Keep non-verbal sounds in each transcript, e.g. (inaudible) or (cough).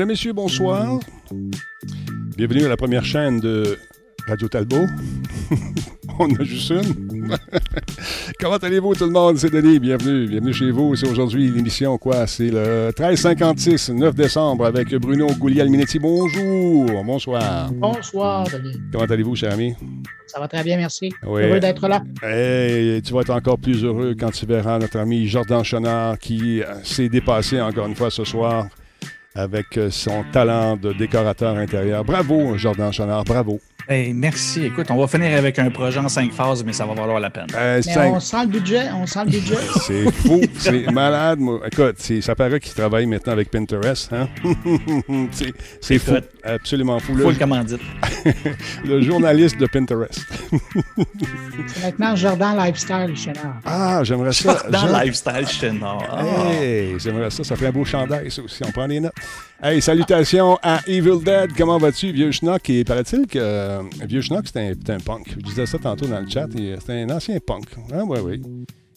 Mesdames, Messieurs, bonsoir. Bienvenue à la première chaîne de Radio Talbot. (laughs) On a juste une. (laughs) Comment allez-vous tout le monde? C'est Denis, bienvenue. Bienvenue chez vous. C'est aujourd'hui l'émission, quoi? C'est le 1356, 9 décembre avec Bruno Gouliel-Minetti. Bonjour, bonsoir. Bonsoir, Denis. Comment allez-vous, cher ami? Ça va très bien, merci. Oui. Heureux d'être là. Hey, tu vas être encore plus heureux quand tu verras notre ami Jordan Chenard qui s'est dépassé encore une fois ce soir avec euh, son talent de décorateur intérieur. Bravo, Jordan Chenard, bravo. Hey, merci. Écoute, on va finir avec un projet en cinq phases, mais ça va valoir la peine. Euh, Mais cinq- on sent le budget, on sent le budget. (laughs) C'est fou, c'est malade. moi. Écoute, c'est- ça paraît qu'il travaille maintenant avec Pinterest. Hein? (laughs) c'est c'est fou, absolument fou. Full Le, commandite. (laughs) le journaliste de Pinterest. C'est maintenant Jordan Lifestyle, Chénard. Ah, j'aimerais ça. Dans j'aime- Lifestyle. Ah. Hey, j'aimerais ça, ça ferait un beau chandail, ça aussi. On prend des notes. Hey, salutations à Evil Dead. Comment vas-tu, vieux schnock? Et paraît-il que euh, vieux schnock, c'était un, un punk. Je disais ça tantôt dans le chat. euh, C'était un ancien punk. Ah, oui, oui.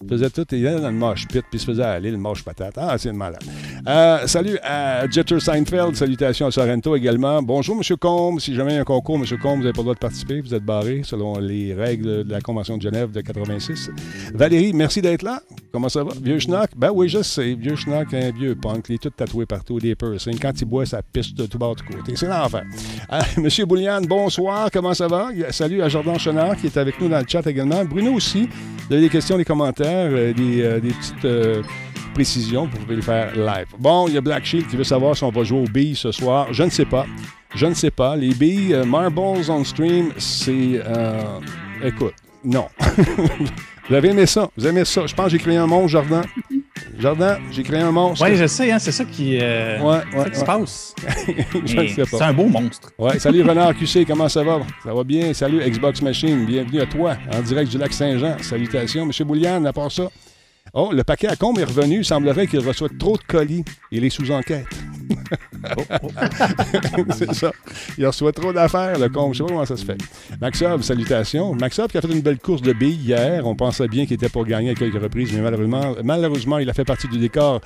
Il faisait tout, il allait dans le moche pit, puis se faisait aller, le moche patate. Ah, c'est malade. Euh, salut à Jeter Seinfeld. Salutations à Sorrento également. Bonjour, M. Combe. Si jamais il y a un concours, M. Combe, vous n'avez pas le droit de participer. Vous êtes barré selon les règles de la Convention de Genève de 86. Valérie, merci d'être là. Comment ça va? Vieux schnock? Ben oui, je sais. Vieux schnock, un vieux punk. Il est tout tatoué partout, des piercings. Quand il boit, ça piste de tout bas de côté. C'est l'enfer. Euh, Monsieur Boulian, bonsoir. Comment ça va? Salut à Jordan Chenard qui est avec nous dans le chat également. Bruno aussi. Vous avez des questions, des commentaires, euh, des, euh, des petites euh, précisions. Vous pouvez faire live. Bon, il y a Black Shield qui veut savoir si on va jouer aux billes ce soir. Je ne sais pas. Je ne sais pas. Les billes, Marbles on Stream, c'est. écoute, non. (laughs) Vous avez aimé ça? Vous aimez ça? Je pense que j'ai créé un monstre, Jordan. Jordan, j'ai créé un monstre. Oui, je sais, hein, c'est ça qui, euh, Ouais, c'est ça ouais, qui se ouais. passe. (laughs) C'est un beau monstre. Ouais, salut Renard (laughs) QC, comment ça va? Ça va bien? Salut Xbox Machine, bienvenue à toi, en direct du lac Saint-Jean. Salutations, M. Boulian, à part ça. Oh, le paquet à combe est revenu. Il semblerait qu'il reçoit trop de colis. Il est sous enquête. (laughs) C'est ça. Il reçoit trop d'affaires, le combe. Je sais pas comment ça se fait. Maxov, salutations. Maxov qui a fait une belle course de billes hier. On pensait bien qu'il était pour gagner à quelques reprises, mais malheureusement, malheureusement il a fait partie du décor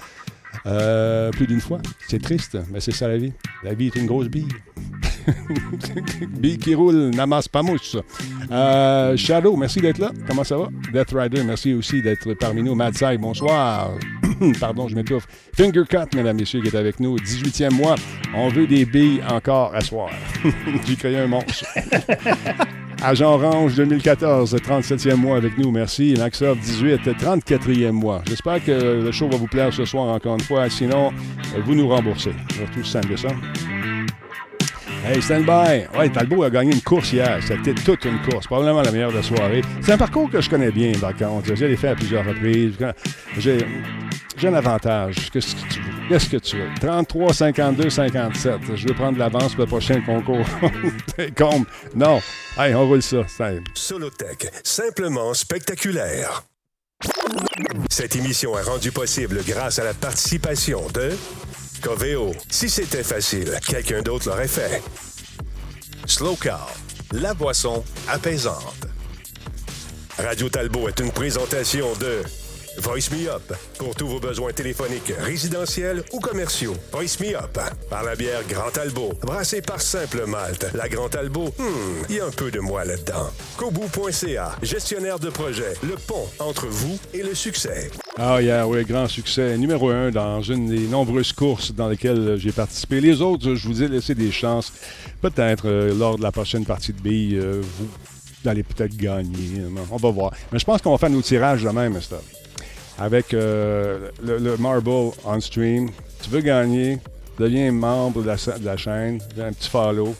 euh, plus d'une fois. C'est triste, mais c'est ça la vie. La vie est une grosse bille. (laughs) bille qui roule, n'amasse pas mouche. Euh, Shadow, merci d'être là. Comment ça va? Death Rider, merci aussi d'être parmi nous. Mad Side, bonsoir. (coughs) Pardon, je m'étouffe. Finger Cut, mesdames, messieurs, qui est avec nous. 18e mois. On veut des billes encore à soir. (laughs) J'ai créé un monstre. Agent Orange 2014, 37e mois avec nous, merci. Maxov 18, 34e mois. J'espère que le show va vous plaire ce soir encore une fois. Sinon, vous nous remboursez. Va tous Hey, stand-by! Ouais, Talbot a gagné une course hier. C'était toute une course. Probablement la meilleure de la soirée. C'est un parcours que je connais bien, par contre. Je l'ai fait à plusieurs reprises. J'ai, un avantage. Qu'est-ce que tu veux? Qu'est-ce que tu veux? 33, 52, 57. Je veux prendre l'avance pour le prochain concours. (laughs) T'es con. Non. Hey, on roule. Ça- Solotech, simplement spectaculaire. Cette émission est rendue possible grâce à la participation de Coveo. Si c'était facile, quelqu'un d'autre l'aurait fait. Slow Car, la boisson apaisante. Radio Talbot est une présentation de Voice Me Up pour tous vos besoins téléphoniques, résidentiels ou commerciaux. Voice Me Up par la bière Grand Talbot, brassée par Simple Malte. La Grand hmm, il y a un peu de moi là-dedans. Kobu.ca, gestionnaire de projet, le pont entre vous et le succès. Ah, yeah, oui, grand succès. Numéro un dans une des nombreuses courses dans lesquelles j'ai participé. Les autres, je vous ai laissé des chances. Peut-être euh, lors de la prochaine partie de billes, euh, vous allez peut-être gagner. On va voir. Mais je pense qu'on va faire nos tirages de même. Avec euh, le, le Marble on stream. Tu veux gagner, deviens membre de la, chaîne, un petit follow.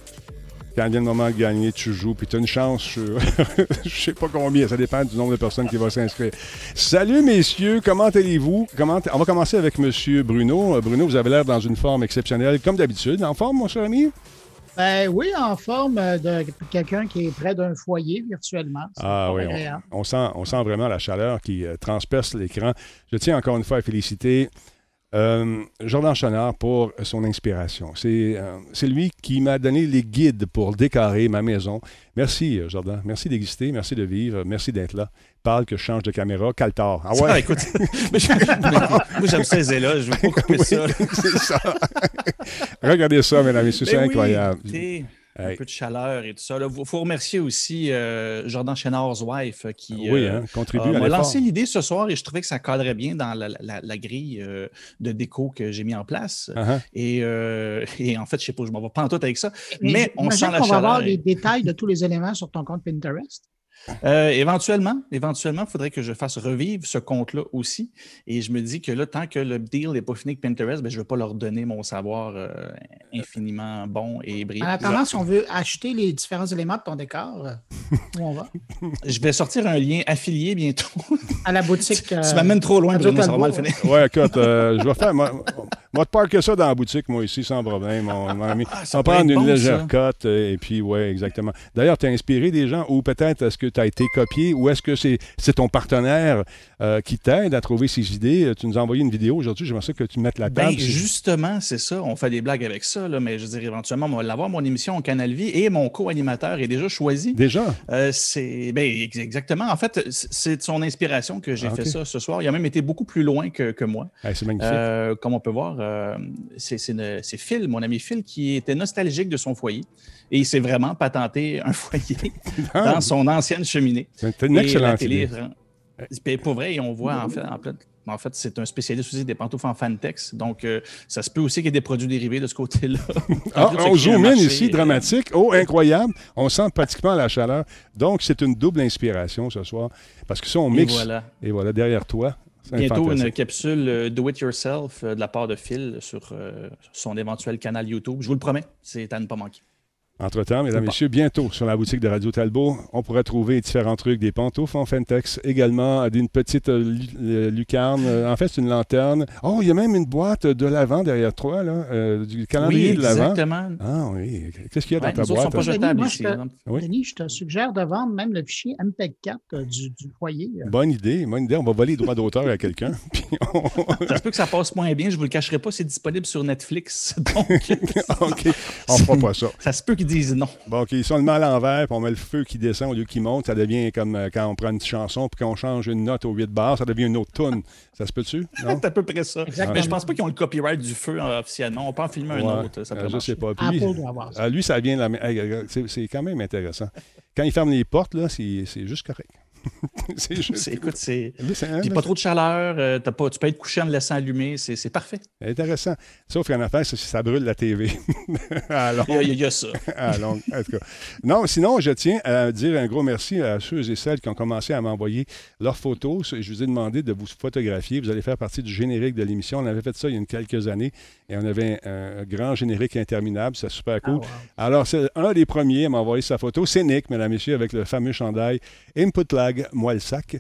Quand vient le moment de gagner, tu joues, puis tu as une chance sur (laughs) je sais pas combien, ça dépend du nombre de personnes qui vont s'inscrire. Salut messieurs, comment allez-vous? Comment On va commencer avec monsieur Bruno. Euh, Bruno, vous avez l'air dans une forme exceptionnelle, comme d'habitude. En forme, mon cher ami? Ben oui, en forme euh, de quelqu'un qui est près d'un foyer virtuellement. Ah oui, on sent, on sent vraiment la chaleur qui euh, transperce l'écran. Je tiens encore une fois à féliciter Euh, Jordan Chenard pour son inspiration. C'est euh, c'est lui qui m'a donné les guides pour décorer ma maison. Merci, euh, Jordan. Merci d'exister. Merci de vivre. Merci d'être là. Parle que je change de caméra. Caltar. Ah Ça, ouais? écoute, (laughs) (laughs) moi, j'aime ça, les là. Je veux pas couper ça. (laughs) c'est ça. Regardez ça, mesdames et messieurs. C'est Ben oui, incroyable. Un peu de chaleur et tout ça. Il faut remercier aussi euh, Jordan Chénard's wife euh, qui Oui, euh, hein, contribue euh, à m'a lancé l'idée ce soir et je trouvais que ça cadrait bien dans la, la- la grille euh, de déco que j'ai mis en place. Et, euh, (laughs) et en fait, je sais pas, je m'en vais pas en tout avec ça. Mais Mais on sent la qu'on va avoir chaleur. les détails de tous les éléments sur ton compte Pinterest. Euh, éventuellement, éventuellement, il faudrait que je fasse revivre ce compte-là aussi. Et je me dis que là, tant que le deal n'est pas fini avec Pinterest, ben, je ne veux pas leur donner mon savoir euh, infiniment bon et brillant. En attendant, si on veut acheter les différents éléments de ton décor, euh, où on va? Je vais sortir un lien affilié bientôt. À la boutique. euh, tu m'amènes trop loin, Bruno, ça va mal finir. Ouais, écoute, euh, je vais faire. Moi, moi, te parker ça dans la boutique, moi, ici, sans problème, mon, mon ami. Ah, on ça une bon, légère ça. cote, et puis, ouais, exactement. D'ailleurs, tu as inspiré des gens, ou peut-être est-ce que tu as été copié, ou est-ce que c'est ton partenaire euh, qui t'aide à trouver ces idées? Tu nous as envoyé une vidéo aujourd'hui, j'aimerais ça que tu mettes la Ben, table. C'est- justement, c'est ça. On fait des blagues avec ça, là, mais je veux dire, éventuellement, on va l'avoir, mon émission au Canal Vie, et mon co-animateur est déjà choisi. Déjà? Euh, c'est ben, ex- exactement. En fait, c'est de son inspiration que j'ai Ah, fait ça ce soir. Il a même été beaucoup plus loin que, que moi. C'est magnifique. Euh, comme on peut voir, euh, c'est Phil, mon ami Phil, qui était nostalgique de son foyer. Et il s'est vraiment patenté un (laughs) foyer Ah, dans son ancienne cheminée. c'est une Et excellente télé, idée. Puis pour vrai, on voit en fait, en fait, en fait, c'est un spécialiste aussi des pantoufles en Fantex. Donc, euh, ça se peut aussi qu'il y ait des produits dérivés de ce côté-là. (laughs) Ah, on zoom in ici, euh, dramatique. Oh, incroyable. On sent pratiquement la chaleur. Donc, c'est une double inspiration ce soir. Parce que ça, on et mixe. voilà. Et voilà, derrière toi. Bientôt, une capsule euh, Do It Yourself euh, de la part de Phil sur euh, son éventuel canal YouTube. Je vous le promets, c'est à ne pas manquer. Entre-temps, mesdames et messieurs, bientôt sur la boutique de Radio Talbot, on pourra trouver différents trucs, des pantoufles en Fentex, également d'une petite euh, euh, lucarne. Euh, En fait, c'est une lanterne. Oh, il y a même une boîte de l'avant derrière toi, là, euh, du calendrier oui, de l'avant. exactement. Ah oui, qu'est-ce qu'il y a Ouais, dans ta boîte? sont pas hein? jetables ici. je te- hein. Oui. Denis, je te suggère de vendre même le fichier MPEG-4 euh, du, du foyer. euh. Bonne idée, bonne idée. On va voler les droits d'auteur à quelqu'un. (laughs) On- Ça se peut que ça passe moins bien, je vous le cacherai pas, c'est disponible sur Netflix. (laughs) Donc, (laughs) OK, on fera pas ça. ça se peut qu'ils disent non. Bon, OK, si on le met à l'envers, puis on met le feu qui descend au lieu qu'il monte, ça devient comme euh, quand on prend une chanson, puis qu'on change une note au 8 bars, ça devient une autre tune. Ça se peut-tu? (laughs) C'est à peu près ça. Exactement. Mais je pense pas qu'ils ont le copyright du feu euh, officiellement. On peut en filmer un autre. Ça euh, peut je marcher. sais pas. Puis lui, Apple doit avoir ça. ah, lui, ça vient de la. c'est c'est quand même intéressant. Quand il ferme les portes, là, c'est c'est juste correct. (laughs) c'est juste. Écoute, c'est. Puis pas trop de chaleur, euh, pas, tu peux être couché en le laissant allumer, c'est parfait. intéressant. Sauf qu'en affaire, si ça brûle la TV. (laughs) à Il y, a, longue. il y a- il y a ça. (laughs) à longue. En tout cas. Non, sinon, je tiens à dire un gros merci à ceux et celles qui ont commencé à m'envoyer leurs photos. Je vous ai demandé de vous photographier. Vous allez faire partie du générique de l'émission. On avait fait ça il y a une quelques années et on avait un, un grand générique interminable. C'est super cool. Ah, wow. Alors, c'est un des premiers à m'envoyer sa photo. C'est Nick, mesdames et messieurs, avec le fameux chandail Input Lag, moi le sac,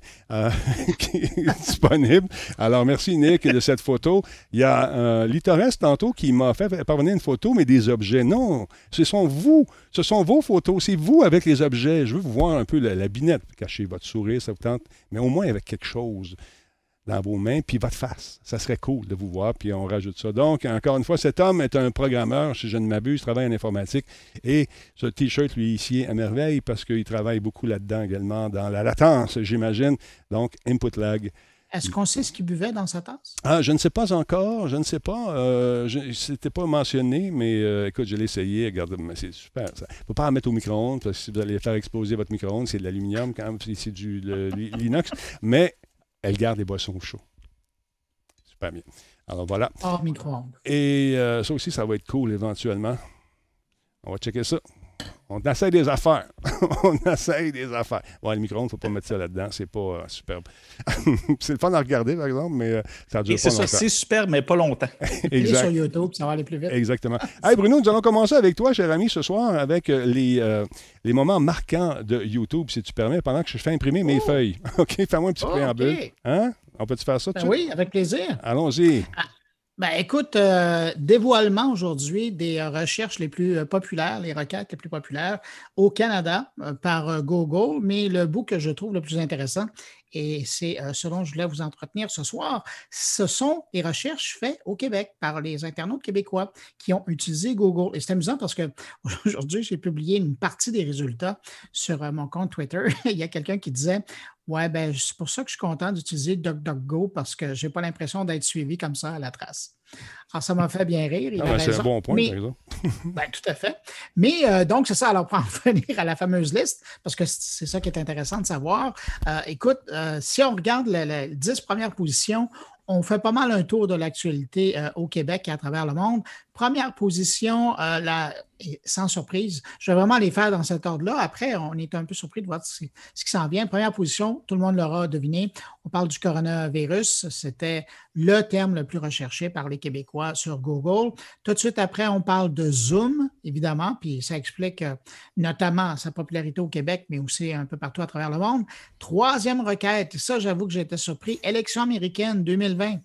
qui est disponible. Alors, merci Nick de cette photo. Il y a euh, tantôt qui m'a fait parvenir une photo, mais des objets. Non, ce sont vous. Ce sont vos photos. C'est vous avec les objets. Je veux vous voir un peu la, la binette. Cachez votre sourire, ça vous tente, mais au moins avec quelque chose dans vos mains, puis votre face. Ça serait cool de vous voir, puis on rajoute ça. Donc, encore une fois, cet homme est un programmeur, si je ne m'abuse, travaille en informatique, et ce T-shirt lui ici à merveille parce qu'il travaille beaucoup là-dedans également, dans la latence, j'imagine. Donc, input lag. Est-ce qu'on sait ce qu'il buvait dans sa tasse? Ah, je ne sais pas encore, je ne sais pas. Euh, C'était pas mentionné, mais euh, écoute, je l'ai essayé. Regarde, c'est super. Il ne faut pas en mettre au micro-ondes, parce que si vous allez faire exploser votre micro-ondes, c'est de l'aluminium quand même, c'est du l'inox, mais elle garde les boissons chaudes. Super bien. Alors voilà. Hors micro-ondes. Et euh, ça aussi, ça va être cool éventuellement. On va checker ça. On essaye des affaires. (laughs) on essaye des affaires. Bon, le micro-ondes, il ne faut pas mettre ça là-dedans. C'est pas euh, superbe. (laughs) c'est le fun à regarder, par exemple, mais euh, ça dure Et pas c'est ça, longtemps. c'est super, mais pas longtemps. (laughs) Allez sur Exact. YouTube, ça va aller plus vite. Exactement. Hey Bruno, nous allons commencer avec toi, cher ami, ce soir, avec euh, les, euh, les moments marquants de YouTube, si tu permets, pendant que je fais imprimer mes Oh. feuilles. OK, fais-moi un petit Oh, préambule. OK. Hein? On peut-tu faire ça tout Ben de suite? oui, avec plaisir. Allons-y. Ben, écoute, euh, dévoilement aujourd'hui des euh, recherches les plus euh, populaires, les requêtes les plus populaires au Canada par Google, mais le bout que je trouve le plus intéressant, et c'est ce dont je voulais vous entretenir ce soir, ce sont les recherches faites au Québec par les internautes québécois qui ont utilisé Google. Et c'est amusant parce que (laughs) aujourd'hui, j'ai publié une partie des résultats sur mon compte Twitter. (laughs) Il y a quelqu'un qui disait Ouais, ben, c'est pour ça que je suis content d'utiliser DuckDuckGo parce que je n'ai pas l'impression d'être suivi comme ça à la trace. Alors, ça m'a fait bien rire. Ah, c'est un bon point, Mais, (laughs) ben, tout à fait. Mais euh, donc, c'est ça. Alors, pour (laughs) en venir à la fameuse liste, parce que c'est ça qui est intéressant de savoir. Euh, écoute, euh, si on regarde les 10 premières positions, on fait pas mal un tour de l'actualité au Québec et à travers le monde. Première position, la, sans surprise. Je vais vraiment les faire dans cet ordre-là. Après, on est un peu surpris de voir ce, qui s'en vient. Première position, tout le monde l'aura deviné. On parle du coronavirus. C'était le terme le plus recherché par les Québécois sur Google. Tout de suite après, on parle de Zoom, évidemment, puis ça explique euh, notamment sa popularité au Québec, mais aussi un peu partout à travers le monde. Troisième requête, ça, j'avoue que été surpris. Élection américaine 2020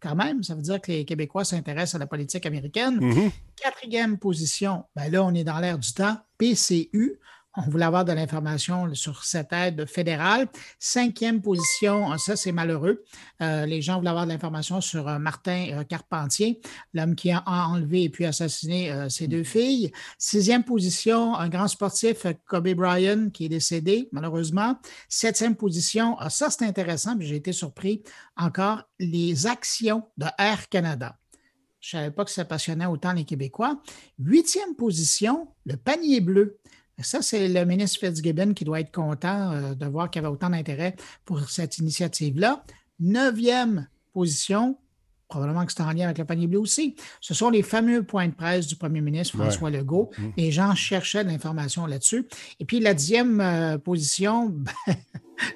quand même. Ça veut dire que les Québécois s'intéressent à la politique américaine. Mm-hmm. Quatrième position, ben là, on est dans l'air du temps. PCU, on voulait avoir de l'information sur cette aide fédérale. Cinquième position, ça c'est malheureux. Euh, les gens voulaient avoir de l'information sur euh, Martin euh, Carpentier, l'homme qui a enlevé et puis assassiné ses deux filles. Sixième position, un grand sportif, Kobe Bryant, qui est décédé malheureusement. Septième position, ah, ça c'est intéressant, j'ai été surpris encore, les actions de Air Canada. Je ne savais pas que ça passionnait autant les Québécois. Huitième position, le panier bleu. Ça, c'est le ministre Fitzgibbon qui doit être content euh, de voir qu'il y avait autant d'intérêt pour cette initiative-là. Neuvième position, probablement que c'est en lien avec le panier bleu aussi, ce sont les fameux points de presse du premier ministre François Legault. Mm. Les gens cherchaient de l'information là-dessus. Et puis la dixième euh, position, (laughs) ben,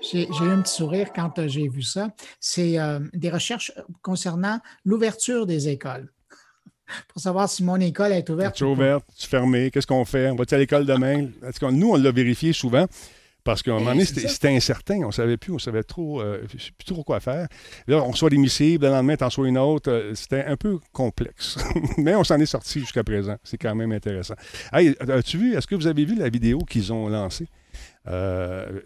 j'ai eu un petit sourire quand euh, j'ai vu ça, c'est des recherches concernant l'ouverture des écoles pour savoir si mon école est ouverte. est ouverte, est fermée, qu'est-ce qu'on fait? On va-tu à l'école demain? Nous, on l'a vérifié souvent. Parce qu'à un moment donné, c'était incertain. On ne savait plus, on savait trop, euh, plus trop quoi faire. Là, on reçoit des missives, le lendemain, tu en reçois une autre. Euh, c'était un peu complexe. (laughs) Mais on s'en est sorti jusqu'à présent. C'est quand même intéressant. Hey, as-tu vu, est-ce que vous avez vu la vidéo qu'ils ont lancée? Euh,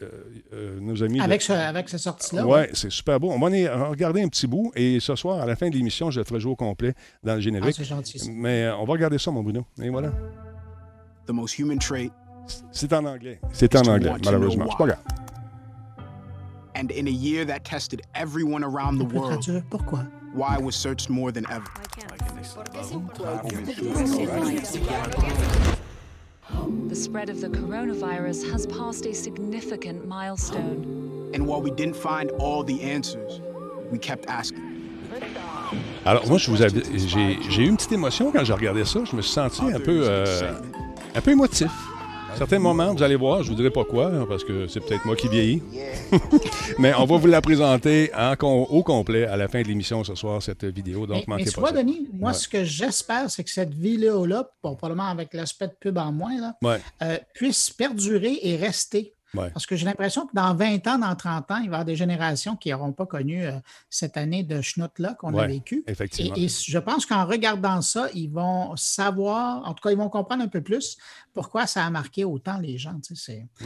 euh, nos amis. Avec, ce, avec cette sortie-là. Ouais, c'est super beau. On va en regarder un petit bout et ce soir, à la fin de l'émission, je le ferai jouer au complet dans le générique. Ah, c'est gentil. Mais euh, on va regarder ça, mon Bruno. Et voilà. The most human trait. C'est en anglais. C'est en anglais, malheureusement. C'est pas grave. And in a year that tested everyone around the world. Pourquoi? Why was searched more than ever? The spread of the coronavirus has passed a significant milestone. And while we didn't find all the answers, we kept asking. Alors moi, je vous j'ai eu une petite émotion quand j'ai regardé ça. Je me suis senti un peu, euh, un peu émotif certains moments, vous allez voir, je ne vous dirai pas quoi, hein, parce que c'est peut-être moi qui vieillis. (laughs) mais on va vous la présenter au complet à la fin de l'émission ce soir, cette vidéo. Donc, mais, mais tu vois, Denis, moi, ce que j'espère, c'est que cette vidéo-là, probablement avec l'aspect de pub en moins, euh, puisse perdurer et rester parce que j'ai l'impression que dans 20 ans, dans 30 ans, il va y avoir des générations qui n'auront pas connu euh, cette année de schnout-là qu'on a vécu. Effectivement. Et, je pense qu'en regardant ça, ils vont savoir, en tout cas, ils vont comprendre un peu plus pourquoi ça a marqué autant les gens.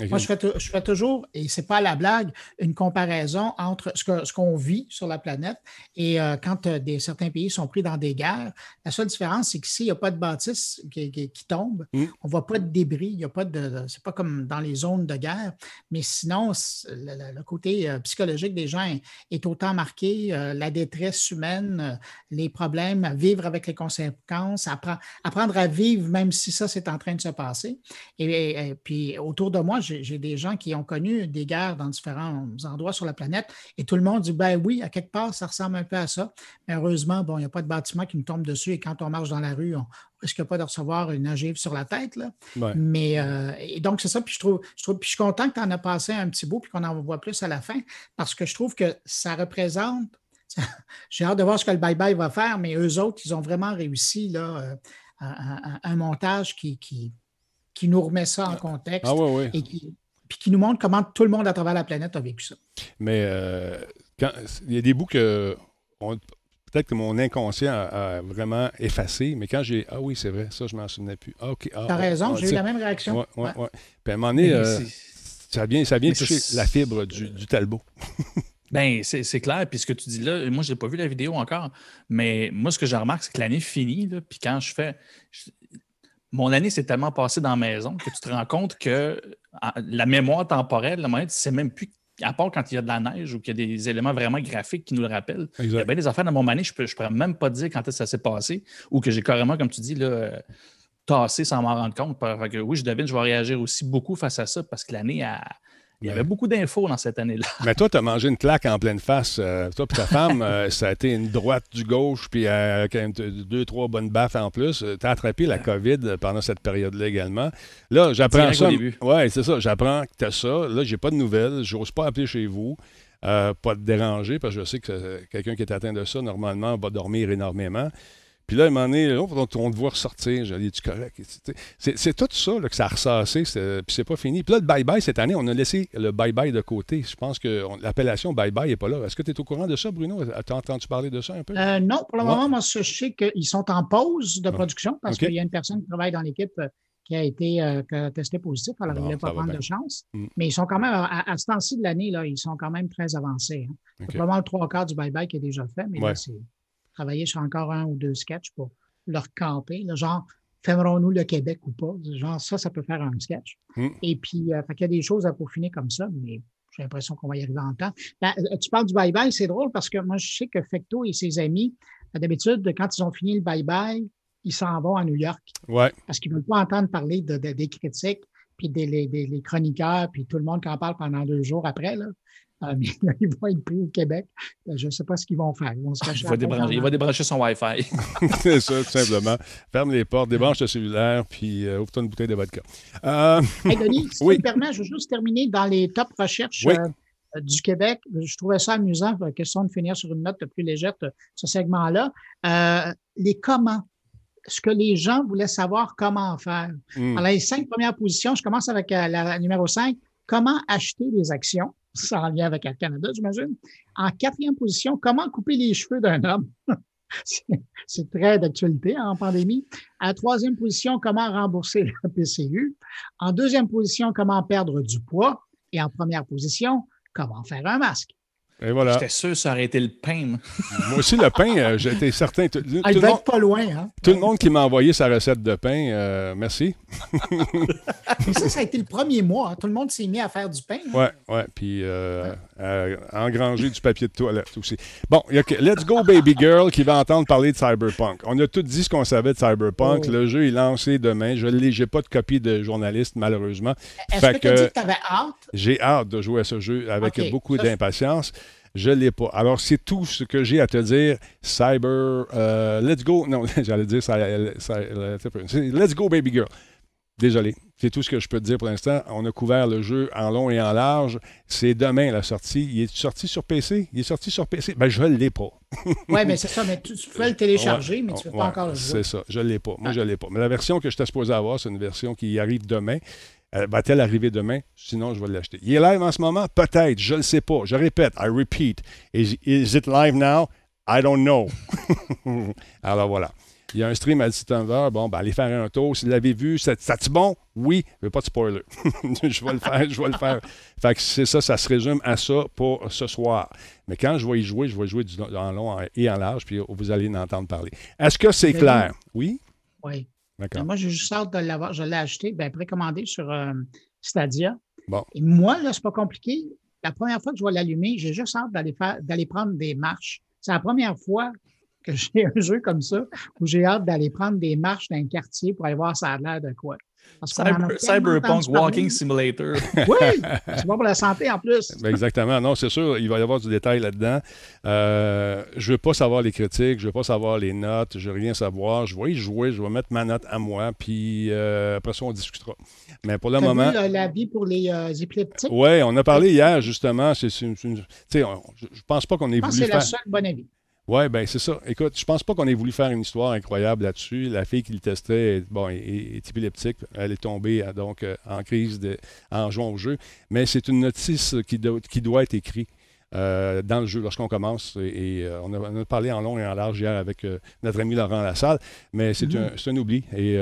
Moi, je fais, je fais, toujours, et ce n'est pas la blague, une comparaison entre ce qu'on vit sur la planète et euh, quand euh, des, certains pays sont pris dans des guerres. La seule différence, c'est qu'ici, il n'y a pas de bâtisse qui, qui, tombe, mm. on ne voit pas de débris, il y a pas de. C'est pas comme dans les zones de guerre. Mais sinon, le, côté euh, psychologique des gens est, autant marqué. Euh, la détresse humaine, euh, les problèmes, vivre avec les conséquences, apprendre à vivre même si ça, c'est en train de se passer. Et, puis, autour de moi, j'ai des gens qui ont connu des guerres dans différents endroits sur la planète et tout le monde dit, ben oui, à quelque part, ça ressemble un peu à ça. Mais heureusement, bon, il n'y a pas de bâtiment qui nous tombe dessus et quand on marche dans la rue, on, risque pas de recevoir une ogive sur la tête. Là? Mais euh, et donc, c'est ça. Puis je trouve, je trouve, puis je suis content que tu en as passé un petit bout puis qu'on en voit plus à la fin parce que je trouve que ça représente. (laughs) J'ai hâte de voir ce que le bye-bye va faire, mais eux autres, ils ont vraiment réussi là, euh, un, montage qui, qui, qui, nous remet ça en contexte ah, et qui, puis qui nous montre comment tout le monde à travers la planète a vécu ça. Mais euh, quand, il y a des bouts que peut-être que mon inconscient a, vraiment effacé, mais quand j'ai. Ah oui, c'est vrai, ça, je m'en souvenais plus. Ah, OK. Ah, T'as raison, ah, j'ai eu la même réaction. Ouais, ouais, Ouais. ouais. Puis à un moment donné, euh, ça vient, ça vient toucher la fibre du, du Talbot. (laughs) Ben, c'est c'est clair. Puis ce que tu dis là, moi, je n'ai pas vu la vidéo encore, mais moi, ce que je remarque, c'est que l'année finit. Là, puis quand je fais. je- mon année s'est tellement passée dans la maison que tu te rends compte que ah, la mémoire temporelle, la moyenne, tu ne sais même plus, à part quand il y a de la neige ou qu'il y a des éléments vraiment graphiques qui nous le rappellent. Il y a bien des affaires dans mon année, je ne pourrais même pas dire quand ça s'est passé ou que j'ai carrément, comme tu dis, là, euh, tassé sans m'en rendre compte. Fait que oui, je devine, je vais réagir aussi beaucoup face à ça parce que l'année, a- il y avait beaucoup d'infos dans cette année-là. (laughs) Mais toi, tu as mangé une claque en pleine face. euh, toi et ta femme, euh, ça a été une droite du gauche, puis euh, quand même t- deux, trois bonnes baffes en plus. Tu as attrapé la COVID pendant cette période-là également. Là, j'apprends ça. Oui, c'est ça. J'apprends que tu as ça. Là, j'ai pas de nouvelles. J'ose pas appeler chez vous. euh, pas te déranger, parce que je sais que euh, quelqu'un qui est atteint de ça, normalement, va dormir énormément. Puis là, à un moment donné, là, on, te voit ressortir. Dis, tu correct? C'est, tout ça là, que ça a ressassé, puis c'est pas fini. Puis là, le bye-bye, cette année, on a laissé le bye-bye de côté. Je pense que on- l'appellation bye-bye n'est pas là. Est-ce que tu es au courant de ça, Bruno? As-tu entendu parler de ça un peu? Euh, non, pour le moment, moi, je sais qu'ils sont en pause de Ouais. production parce qu'il y a une personne qui travaille dans l'équipe euh, qui a été euh, testé positif. Alors, Bon, il ne pas prendre bien. de chance. Mm. Mais ils sont quand même, à, à ce temps-ci de l'année, ils sont quand même très avancés. hein. OK. C'est vraiment le trois quarts du bye-bye qui est déjà fait, mais Ouais. là, c'est travailler sur encore un ou deux sketchs pour leur camper. genre, fermerons-nous le Québec ou pas? Genre, ça, ça peut faire un sketch. Mm. Et puis, euh, fait qu'il y a des choses à peaufiner comme ça, mais j'ai l'impression qu'on va y arriver en temps. Ben, euh, tu parles du bye-bye, c'est drôle parce que moi, je sais que Fecto et ses amis, euh, d'habitude, quand ils ont fini le bye-bye, ils s'en vont à New York Ouais. parce qu'ils ne veulent pas entendre parler de, de- des critiques, puis des les, des- les chroniqueurs, puis tout le monde qui en parle pendant deux jours après. Là. Euh, mais là, ils vont être pris au Québec. Euh, Je ne sais pas ce qu'ils vont faire. Ils vont se (laughs) Il va, débrancher, il va débrancher son Wi-Fi. (laughs) (laughs) c'est ça, tout simplement. Ferme les portes, débranche le cellulaire, puis euh, ouvre-toi une bouteille de vodka. Euh, Hey, Denis, si Oui. tu me permets, je veux juste terminer dans les top recherches Oui. euh, euh, du Québec. Je trouvais ça amusant, question de finir sur une note plus légère, ce segment-là. Euh, les comment. Ce que les gens voulaient savoir comment faire. hmm. Dans les cinq premières positions, je commence avec la numéro 5. Comment acheter des actions? Ça en lien avec Air Canada, j'imagine. En quatrième position, comment couper les cheveux d'un homme? (laughs) C'est- très d'actualité en pandémie. En troisième position, comment rembourser le PCU. En deuxième position, comment perdre du poids? Et en première position, comment faire un masque? Et voilà. J'étais sûr que ça aurait été le pain. moi. (laughs) Aussi, le pain, euh, j'étais certain. Tout, tout Ah, il le va monde, être pas loin. Hein? tout le monde qui m'a envoyé sa recette de pain, euh, merci. (laughs) Mais ça, ça a été le premier mois. hein. Tout le monde s'est mis à faire du pain. hein. Ouais, ouais. Puis euh, à engranger du papier de toilette aussi. Bon, il y a que Let's Go Baby Girl qui va entendre parler de Cyberpunk. On a tout dit ce qu'on savait de Cyberpunk. Oh. Le jeu est lancé demain. Je j'ai pas de copie de journaliste, malheureusement. Est-ce que tu as que- dit que tu avais hâte? J'ai hâte de jouer à ce jeu avec beaucoup d'impatience. Je ne l'ai pas. Alors, c'est tout ce que j'ai à te dire. Cyber, euh, let's go. Non, (laughs) j'allais dire, ça- ça- c'est let's go, baby girl. Désolé. C'est tout ce que je peux te dire pour l'instant. On a couvert le jeu en long et en large. C'est demain la sortie. Il est sorti sur PC? Il est sorti sur PC? Ben, je ne l'ai pas. (laughs) Oui, mais c'est ça. Mais tu, tu peux le télécharger, mais tu ne peux Ouais, pas encore le jouer. C'est ça. Je ne l'ai pas. Moi, je ne l'ai pas. Mais la version que j'étais supposé avoir, c'est une version qui arrive demain. Euh, Va-t-elle arriver demain? Sinon, je vais l'acheter. Il est live en ce moment? Peut-être. Je ne le sais pas. Je répète. I repeat. Is, is it live now? I don't know. (laughs) Alors voilà. Il y a un stream à 17h. Bon, ben, allez faire un tour. Si vous l'avez vu, ça, ça-tu bon? Oui. Je veux pas de spoiler. (laughs) je vais le faire. Je vais le faire. Fait que c'est ça. Ça se résume à ça pour ce soir. Mais quand je vais y jouer, je vais jouer du, en long et en large, puis vous allez en entendre parler. Est-ce que c'est clair? Oui? Oui. D'accord. Moi, j'ai juste hâte de l'avoir. Je l'ai acheté, ben, précommandé sur euh, Stadia. Bon. Et moi, là, c'est pas compliqué. La première fois que je vais l'allumer, j'ai juste hâte d'aller faire, d'aller prendre des marches. C'est la première fois que (laughs) j'ai un jeu comme ça où j'ai hâte d'aller prendre des marches dans un quartier pour aller voir ça a l'air de quoi. Cyber- Cyberpunk. Walking Simulator. (laughs) Oui, c'est bon pour la santé en plus. Ben, exactement. Non, c'est sûr, il va y avoir du détail là-dedans. Euh, je ne veux pas savoir les critiques, je ne veux pas savoir les notes, je ne veux rien savoir. Je vais y jouer, je vais mettre ma note à moi, puis euh, après ça, on discutera. Mais pour le T'as moment. vu la- l'avis pour les euh, épileptiques? Oui, on a parlé hier, justement. C'est, c'est une- c'est une- tu sais, on- je ne pense pas qu'on ait Je pense voulu c'est le faire. seul bon avis. Oui, ben c'est ça. Écoute, je pense pas qu'on ait voulu faire une histoire incroyable là-dessus. La fille qui le testait, est- bon, est, épileptique. Elle est tombée euh, donc euh, en crise de, en jouant au jeu. Mais c'est une notice qui, qui doit être écrite. Euh, dans le jeu lorsqu'on commence. Et, euh, on, a, parlé en long et en large hier avec euh, notre ami Laurent Lassalle, mais c'est un, un, oubli. Et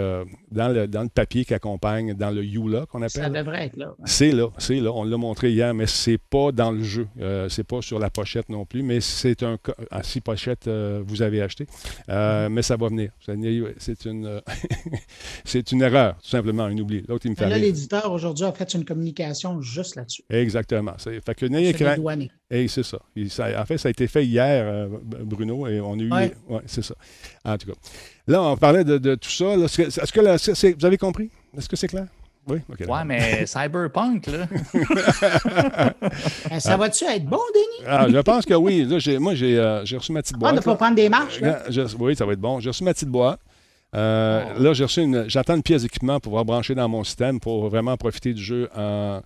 dans, le, dans le papier qui accompagne, dans le YULA qu'on appelle. Ça devrait être là. C'est là, c'est là. On l'a montré hier, mais c'est pas dans le jeu. c'est pas sur la pochette non plus, mais c'est un. À six pochettes, vous avez acheté. Mm-hmm. Mais ça va venir. C'est une, (laughs) c'est une erreur, tout simplement, un oubli. L'autre, il me fait. Là, l'éditeur aujourd'hui a fait une communication juste là-dessus. Exactement. Fait que n'ayez et c'est ça. En fait, ça a été fait hier, euh, Bruno, et on a eu. Oui, c'est ça. En tout cas. Là, on parlait de, tout ça. Est-ce que vous avez compris? Est-ce que c'est clair? Oui, OK. Ouais, mais (laughs) Cyberpunk, là. (laughs) Ça va-tu être bon, Denis? Ah, je pense que oui. Là, moi, euh, j'ai reçu ma petite boîte. Ah, de pas prendre des marches, oui, ça va être bon. J'ai reçu ma petite boîte. Euh, oh. Là, j'ai reçu une. J'attends une pièce d'équipement pour pouvoir brancher dans mon système pour vraiment profiter du jeu en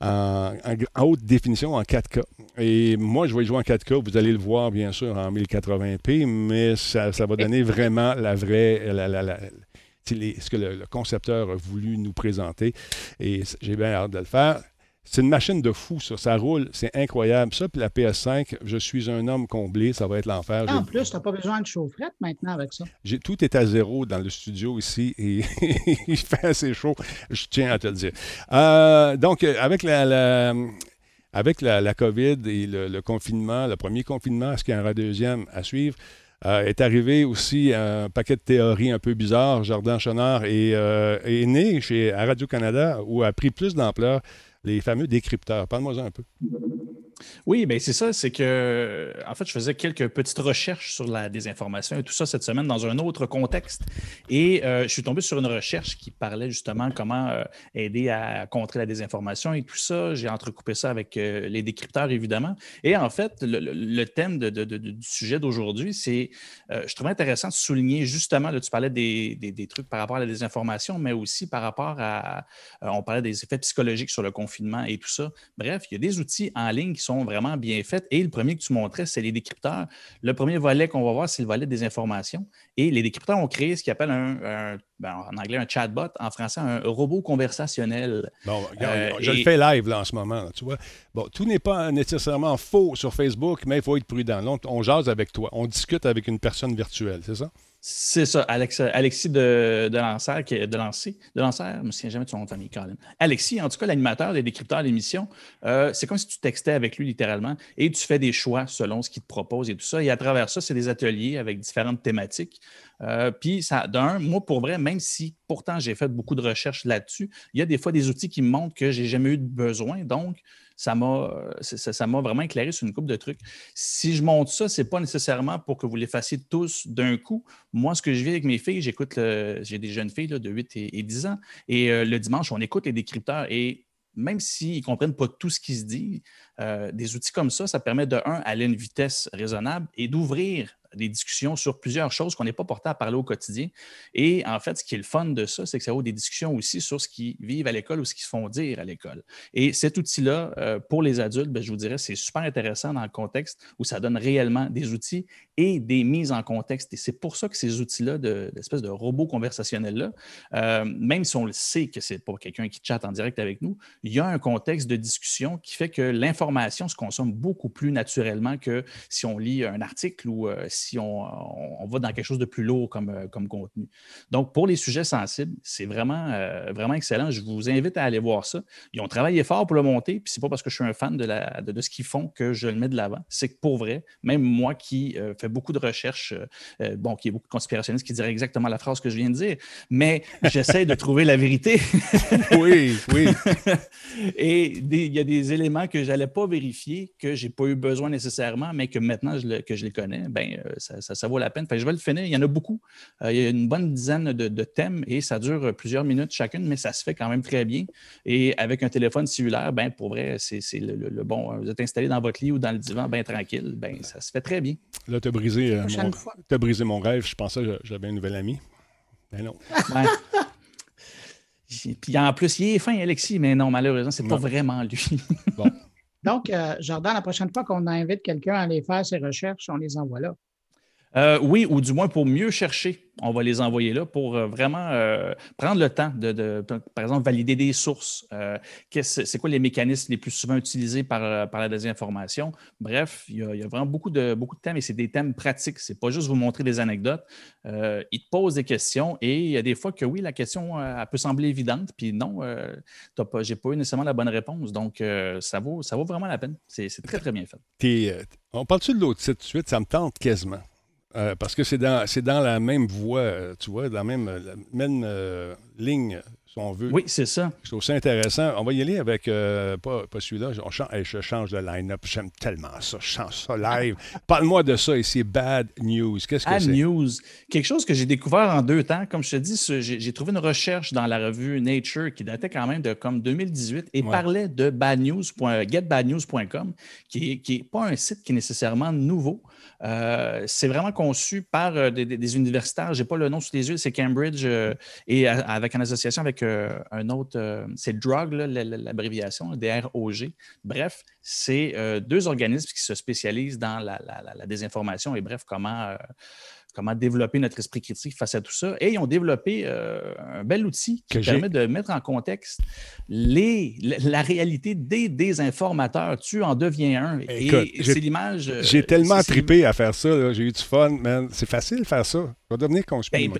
en, haute définition en 4K. Et moi, je vais jouer en 4K. Vous allez le voir, bien sûr, en 1080p, mais ça, va donner vraiment la vraie. ce que le, concepteur a voulu nous présenter. Et j'ai bien hâte de le faire. C'est une machine de fou, ça. Ça roule, c'est incroyable. Ça, puis la PS5, je suis un homme comblé, ça va être l'enfer. En plus, tu n'as pas besoin de chaufferette maintenant avec ça. Tout est à zéro dans le studio ici et (laughs) il fait assez chaud, je tiens à te le dire. Euh, donc, avec la, avec la, COVID et le, confinement, le premier confinement, est-ce qu'il y en aura un deuxième à suivre? Euh, est arrivé aussi un paquet de théories un peu bizarres. Jardin Chenard est, euh, est né chez, à Radio-Canada où a pris plus d'ampleur les fameux décrypteurs. Parle-moi un peu. Oui, bien c'est ça, c'est que, en fait, je faisais quelques petites recherches sur la désinformation et tout ça cette semaine dans un autre contexte. Et euh, je suis tombé sur une recherche qui parlait justement comment euh, aider à contrer la désinformation et tout ça. J'ai entrecoupé ça avec euh, les décrypteurs, évidemment. Et en fait, le, thème du sujet d'aujourd'hui, c'est, je trouvais intéressant de souligner justement, là, tu parlais des, des, trucs par rapport à la désinformation, mais aussi par rapport à, on parlait des effets psychologiques sur le confinement et tout ça. Bref, il y a des outils en ligne qui sont vraiment bien faites. Et le premier que tu montrais, c'est les décrypteurs. Le premier volet qu'on va voir, c'est le volet des informations. Et les décrypteurs ont créé ce qu'ils appellent un, ben, en anglais un chatbot, en français un robot conversationnel. Bon, euh, je le fais live là, en ce moment. tu vois. Bon, tout n'est pas nécessairement faux sur Facebook, mais il faut être prudent. on jase avec toi. On discute avec une personne virtuelle, c'est ça? C'est ça, Alex, Alexis de, de Lancer, qui je ne me souviens jamais de son nom de famille, Colin. Alexis, en tout cas, l'animateur des décrypteurs de l'émission, euh, c'est comme si tu textais avec lui littéralement et tu fais des choix selon ce qu'il te propose et tout ça. Et à travers ça, c'est des ateliers avec différentes thématiques. Euh, puis, ça, d'un, moi, pour vrai, même si pourtant j'ai fait beaucoup de recherches là-dessus, il y a des fois des outils qui me montrent que j'ai jamais eu de besoin. Donc, ça m'a, ça, m'a vraiment éclairé sur une coupe de trucs. Si je monte ça, ce n'est pas nécessairement pour que vous les fassiez tous d'un coup. Moi, ce que je vis avec mes filles, j'écoute, j'ai des jeunes filles de 8 et, 10 ans, et euh, le dimanche, on écoute les décrypteurs. Et même s'ils ne comprennent pas tout ce qui se dit, euh, des outils comme ça, ça permet de, un, aller à une vitesse raisonnable et d'ouvrir des discussions sur plusieurs choses qu'on n'est pas porté à parler au quotidien. Et en fait, ce qui est le fun de ça, c'est que ça ouvre des discussions aussi sur ce qu'ils vivent à l'école ou ce qu'ils se font dire à l'école. Et cet outil-là, euh, pour les adultes, ben, je vous dirais, c'est super intéressant dans le contexte où ça donne réellement des outils et des mises en contexte. Et c'est pour ça que ces outils-là, de, de robot conversationnel-là, euh, même si on le sait que c'est pas quelqu'un qui chatte en direct avec nous, il y a un contexte de discussion qui fait que l'information se consomme beaucoup plus naturellement que si on lit un article ou euh, si on, va dans quelque chose de plus lourd comme, euh, comme contenu. Donc, pour les sujets sensibles, c'est vraiment, euh, vraiment excellent. Je vous invite à aller voir ça. Ils ont travaillé fort pour le monter, puis c'est pas parce que je suis un fan de, la, de, ce qu'ils font que je le mets de l'avant. C'est que pour vrai, même moi qui euh, fais beaucoup de recherches, bon, qui est beaucoup de conspirationnistes qui diraient exactement la phrase que je viens de dire, mais j'essaie de trouver la vérité. (laughs) oui, oui. (laughs) Et il y a des éléments que je n'allais pas vérifier, que je n'ai pas eu besoin nécessairement, mais que maintenant je que je les connais, ben, ça, vaut la peine. je vais le finir. Il y en a beaucoup. Euh, il y a une bonne dizaine de, thèmes et ça dure plusieurs minutes chacune, mais ça se fait quand même très bien. Et avec un téléphone cellulaire, ben, pour vrai, c'est le, bon. Hein. Vous êtes installé dans votre lit ou dans le divan, bien tranquille, ben, ça se fait très bien. Là, tu as, brisé, euh, mon, brisé mon rêve. Je pensais que j'avais un nouvel ami. Mais non. Puis en plus, il est fin, Alexis, mais non, malheureusement, c'est pas vraiment lui. (laughs) Donc, euh, Jordan, la prochaine fois qu'on invite quelqu'un à aller faire ses recherches, on les envoie là. Euh, oui, ou du moins pour mieux chercher on va les envoyer là pour euh, vraiment euh, prendre le temps de, par exemple, valider des sources. Euh, c'est quoi les mécanismes les plus souvent utilisés par, par la désinformation? Bref, il y, a, vraiment beaucoup de, beaucoup de thèmes et c'est des thèmes pratiques. C'est pas juste vous montrer des anecdotes. ils te posent des questions et il y a des fois que oui, la question peut sembler évidente, puis non, je n'ai pas eu nécessairement la bonne réponse. Donc, ça, vaut, ça vaut vraiment la peine. C'est très, très bien fait. on parle-tu de l'autre site de suite? Ça me tente quasiment. Euh, parce que c'est dans, dans la même voie, euh, tu vois, dans la même, la même euh, ligne, si on veut. Oui, c'est ça. Je trouve ça intéressant. On va y aller avec, pas, celui-là, je, change de line-up. J'aime tellement ça. Je change ça live. Parle-moi de ça ici, Bad News. Qu'est-ce que c'est? Bad News. Quelque chose que j'ai découvert en deux temps. Comme je te dis, j'ai trouvé une recherche dans la revue Nature qui datait quand même de comme 2018 et parlait de badnews.getbadnews.com, qui n'est pas un site qui est nécessairement nouveau. Euh, c'est vraiment conçu par euh, des, universitaires. Je n'ai pas le nom sous les yeux, c'est Cambridge euh, et avec une association avec un autre, c'est DROG, l'abréviation, DROG. Bref, c'est deux organismes qui se spécialisent dans la, la désinformation et bref, comment comment développer notre esprit critique face à tout ça. Et ils ont développé euh, un bel outil qui permet de mettre en contexte les, la, réalité des désinformateurs. Tu en deviens un. et c'est l'image. Euh, j'ai tellement tripé à faire ça. J'ai eu du fun, man. C'est facile de faire ça. Je vais devenir conspiré.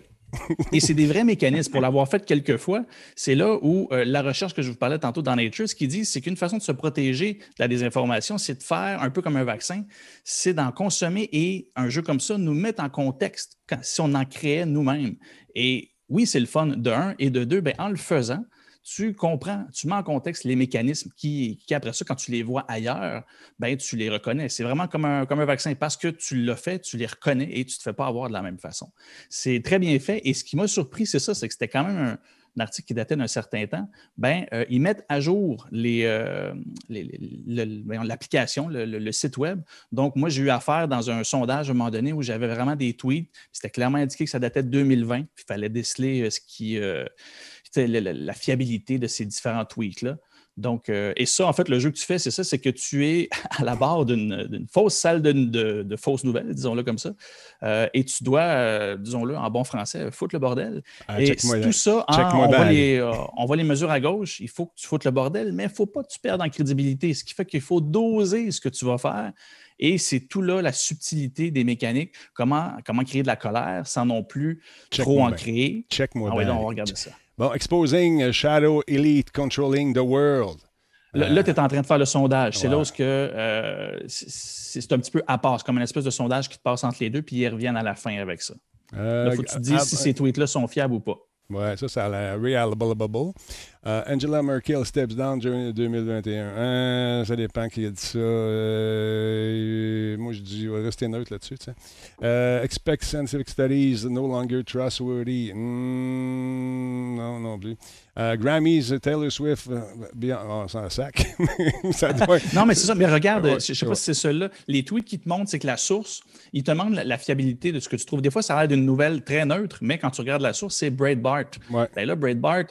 Et c'est des vrais mécanismes. Pour l'avoir fait quelques fois, c'est là où euh, la recherche que je vous parlais tantôt dans Nature, ce qui dit, c'est qu'une façon de se protéger de la désinformation, c'est de faire un peu comme un vaccin, c'est d'en consommer et un jeu comme ça nous met en contexte si on en créait nous-mêmes. Et oui, c'est le fun de un, et de deux, ben, en le faisant, tu comprends, tu mets en contexte les mécanismes qui, après ça, quand tu les vois ailleurs, ben, tu les reconnais. C'est vraiment comme un, comme un vaccin. Parce que tu l'as fait, tu les reconnais et tu ne te fais pas avoir de la même façon. C'est très bien fait. Et ce qui m'a surpris, c'est ça, c'est que c'était quand même un, article qui datait d'un certain temps, ben, euh, ils mettent à jour euh, l'application, le, le, site web. Donc, moi, j'ai eu affaire dans un sondage à un moment donné où j'avais vraiment des tweets. C'était clairement indiqué que ça datait de 2020. il fallait déceler euh, ce qui la, fiabilité de ces différents tweets-là. Donc, euh, et ça, en fait, le jeu que tu fais, c'est ça, c'est que tu es (laughs) à la barre d'une fausse salle de, fausses nouvelles, disons-le comme ça, euh, et tu dois, euh, disons-le en bon français, foutre le bordel. Ah, et tout ça, on, voit les, on, voit les, mesures à gauche, il faut que tu foutes le bordel, mais il ne faut pas que tu perdes en crédibilité, ce qui fait qu'il faut doser ce que tu vas faire. Et c'est tout là la subtilité des mécaniques, comment, comment créer de la colère sans non plus trop en créer. Check-moi ah, oui, on va regarder ça. Bon, Exposing Shadow Elite Controlling the World. Là, tu es en train de faire le sondage. C'est là où euh, c'est un petit peu à part. C'est comme une espèce de sondage qui te passe entre les deux, puis ils reviennent à la fin avec ça. Euh, là, il faut que tu te dises si ces tweets-là sont fiables ou pas. Ouais, ça, c'est la Real Uh, Angela Merkel steps down during 2021. Euh, ça dépend qui a dit ça. Euh, moi, je dis, rester neutre là-dessus. Uh, expect scientific studies no longer trustworthy. Mm, non, non plus. Grammys, Taylor Swift, bien, oh, un sac. (laughs) ça doit... non, mais c'est ça. Mais regarde, je ne sais pas si c'est celui-là. Les tweets qui te montrent, c'est que la source, ils te demandent la, fiabilité de ce que tu trouves. Des fois, ça a l'air d'une nouvelle très neutre, mais quand tu regardes la source, c'est Breitbart. Ouais. Ben là, Breitbart,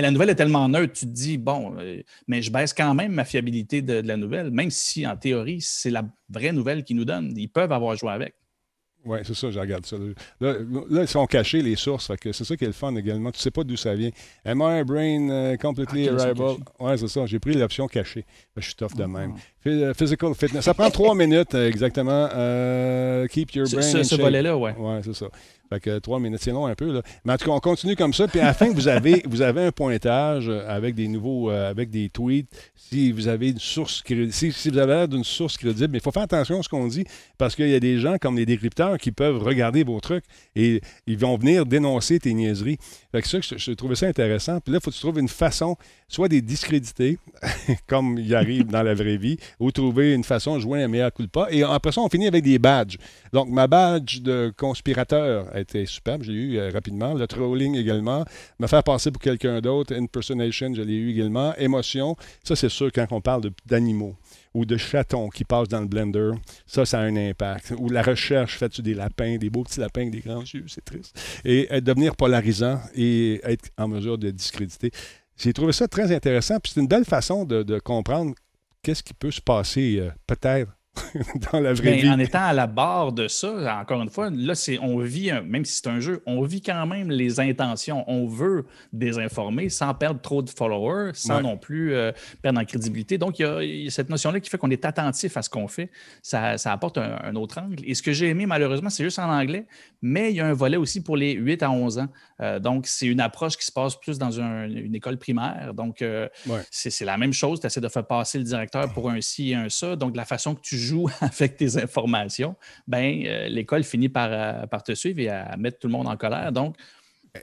mais la nouvelle est tellement neutre, tu te dis, bon, euh, mais je baisse quand même ma fiabilité de, la nouvelle, même si en théorie, c'est la vraie nouvelle qu'ils nous donnent. Ils peuvent avoir joué avec. Oui, c'est ça, je regarde ça. Là, ils sont cachés, les sources. c'est ça qui est le fun également. Tu ne sais pas d'où ça vient. MR Brain uh, Completely ah, Arrival? Oui, c'est ça. J'ai pris l'option cachée. Je suis tough de ah. même. Euh, physical Fitness. Ça prend trois (laughs) minutes exactement. keep your brain. Ce, ce volet-là, oui. Oui, c'est ça. Fait que trois minutes, c'est long un peu. Là. Mais en tout cas, on continue comme ça. Puis à la fin, vous avez, (laughs) vous avez un pointage avec des nouveaux, euh, avec des tweets. Si vous avez une source si, si vous avez l'air d'une source crédible, mais il faut faire attention à ce qu'on dit parce qu'il y a des gens comme des décrypteurs qui peuvent regarder vos trucs et ils vont venir dénoncer tes niaiseries. Fait que ça, je, je trouvais ça intéressant. Puis là, il faut que tu trouves une façon, soit des discréditer, (laughs) comme il arrive dans la vraie vie, ou trouver une façon de jouer un meilleur coup de pas. Et après ça, on finit avec des badges. Donc, ma badge de conspirateur était superbe, je l'ai eu euh, rapidement. Le trolling également. Me faire passer pour quelqu'un d'autre. Impersonation, je l'ai eu également. Émotion, ça c'est sûr quand on parle d'animaux ou de chatons qui passent dans le blender, ça, ça a un impact. Ou la recherche, fais-tu des lapins, des beaux petits lapins avec des grands yeux, c'est triste. Et devenir polarisant et être en mesure de discréditer. J'ai trouvé ça très intéressant, puis c'est une belle façon de, comprendre qu'est-ce qui peut se passer euh, peut-être (laughs) dans la vraie Mais vie. en étant à la barre de ça, encore une fois, là, c'est, on vit, un- même si c'est un jeu, on vit quand même les intentions. On veut désinformer sans perdre trop de followers, sans Ouais. non plus euh, perdre en crédibilité. Donc, il y, a, il y a cette notion-là qui fait qu'on est attentif à ce qu'on fait. Ça, ça apporte un, un autre angle. Et ce que j'ai aimé, malheureusement, c'est juste en anglais, mais il y a un volet aussi pour les 8 à 11 ans. Euh, donc, c'est une approche qui se passe plus dans un- une école primaire. Donc, euh, Ouais. c'est, c'est la même chose. Tu essaies de faire passer le directeur pour un ci et un ça. Donc, la façon que tu joues (laughs) avec tes informations, ben, euh, l'école finit par, euh, par te suivre et à mettre tout le monde en colère. Donc,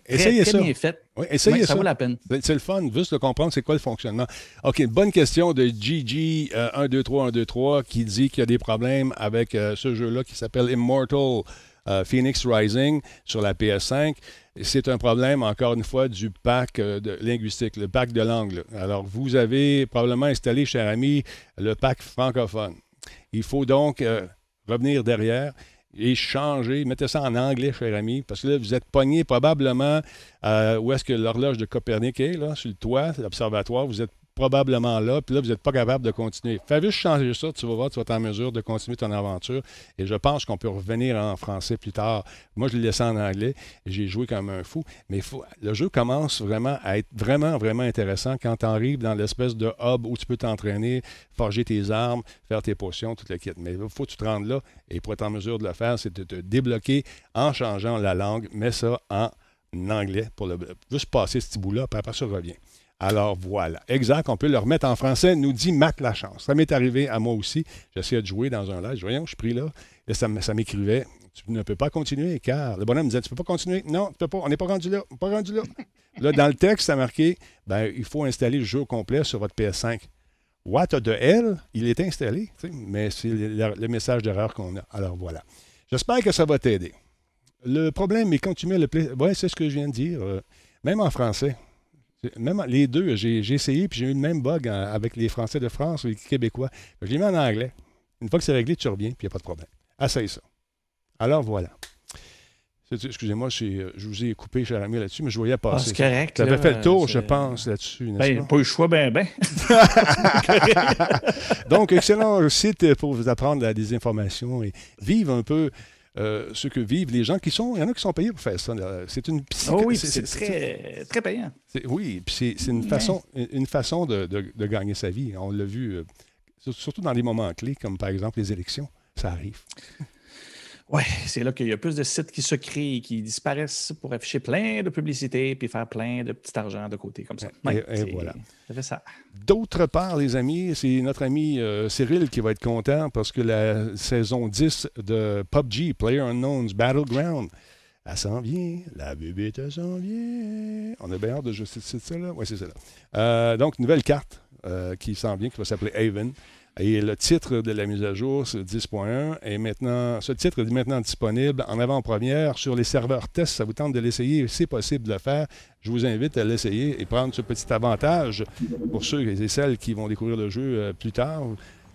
Essayez très ça. bien fait. Oui, essayez ça. ça vaut la peine. C'est c'est le fun, juste de comprendre c'est quoi le fonctionnement. OK, bonne question de Gigi euh, 123 123 qui dit qu'il y a des problèmes avec euh, ce jeu-là qui s'appelle Immortal euh, Phoenix Rising sur la PS5. C'est un problème, encore une fois, du pack euh, de linguistique, le pack de langue. là. Alors, vous avez probablement installé, cher ami, le pack francophone. Il faut donc euh, revenir derrière et changer, mettez ça en anglais, cher ami, parce que là, vous êtes pogné probablement euh, où est-ce que l'horloge de Copernic est, là, sur le toit, l'observatoire, vous êtes probablement là, puis là, vous n'êtes pas capable de continuer. Fais juste changer ça, tu vas voir, tu vas être en mesure de continuer ton aventure. Et je pense qu'on peut revenir en français plus tard. Moi, je l'ai laissé en anglais, j'ai joué comme un fou. Mais faut- le jeu commence vraiment à être vraiment, vraiment intéressant quand tu arrives dans l'espèce de hub où tu peux t'entraîner, forger tes armes, faire tes potions, tout le kit. Mais il faut que tu te rendes là, et pour être en mesure de le faire, c'est de te débloquer en changeant la langue. Mets ça en anglais pour le, juste passer ce petit bout-là, puis après ça revient. Alors voilà. Exact, on peut le remettre en français, nous dit Matt Lachance. Ça m'est arrivé à moi aussi. J'essayais de jouer dans un live. Voyons, je suis pris là. Et ça, m'écrivait Tu ne peux pas continuer, car le bonhomme me disait Tu peux pas continuer. Non, tu peux pas. On n'est pas rendu là. On n'est pas rendu là. (laughs) là, dans le texte, ça marqué ben, Il faut installer le jeu complet sur votre PS5. What the hell? Il est installé, mais c'est le, le message d'erreur qu'on a. Alors voilà. J'espère que ça va t'aider. Le problème est quand tu mets le. Ouais, c'est ce que je viens de dire. euh, même en français. Même les deux, j'ai essayé, puis j'ai eu le même bug avec les Français de France ou les Québécois. Je l'ai mis en anglais. Une fois que c'est réglé, tu reviens, puis il n'y a pas de problème. Essaye ça. Alors voilà. Excusez-moi, euh, je vous ai coupé, cher ami, là-dessus, mais je voyais Ah, passer. c'est correct. ça avait là, fait le tour, je pense, là-dessus. Ben, pas? eu le choix, ben, ben. (laughs) Donc, excellent site pour vous apprendre la désinformation et vivre un peu euh, ce que vivent les gens qui sont. Il y en a qui sont payés pour faire ça. C'est une psycho- Oh oui, c'est- très, très payant. Oui, puis c'est une façon, une façon de, de- de gagner sa vie. On l'a vu, euh, sur- surtout dans des moments clés, comme par exemple les élections. Ça arrive. Oui, c'est là qu'il y a plus de sites qui se créent et qui disparaissent pour afficher plein de publicités puis faire plein de petit argent de côté comme ça. Et- Ouais, et c'est- voilà. Ça. D'autre part, les amis, c'est notre ami euh, Cyril qui va être content parce que la saison 10 de PUBG, Player Unknown's Battleground, elle s'en vient. La bébête, elle s'en vient. On a bien hâte de jouer. C'est c'est ça, là? Oui, c'est ça, là. Euh, donc, nouvelle carte euh, qui s'en vient, qui va s'appeler Haven. Et le titre de la mise à jour, c'est 10.1. Et maintenant, ce titre est maintenant disponible en avant-première sur les serveurs test. Ça vous tente de l'essayer, c'est possible de le faire. Je vous invite à l'essayer et prendre ce petit avantage pour ceux et celles qui vont découvrir le jeu euh, plus tard.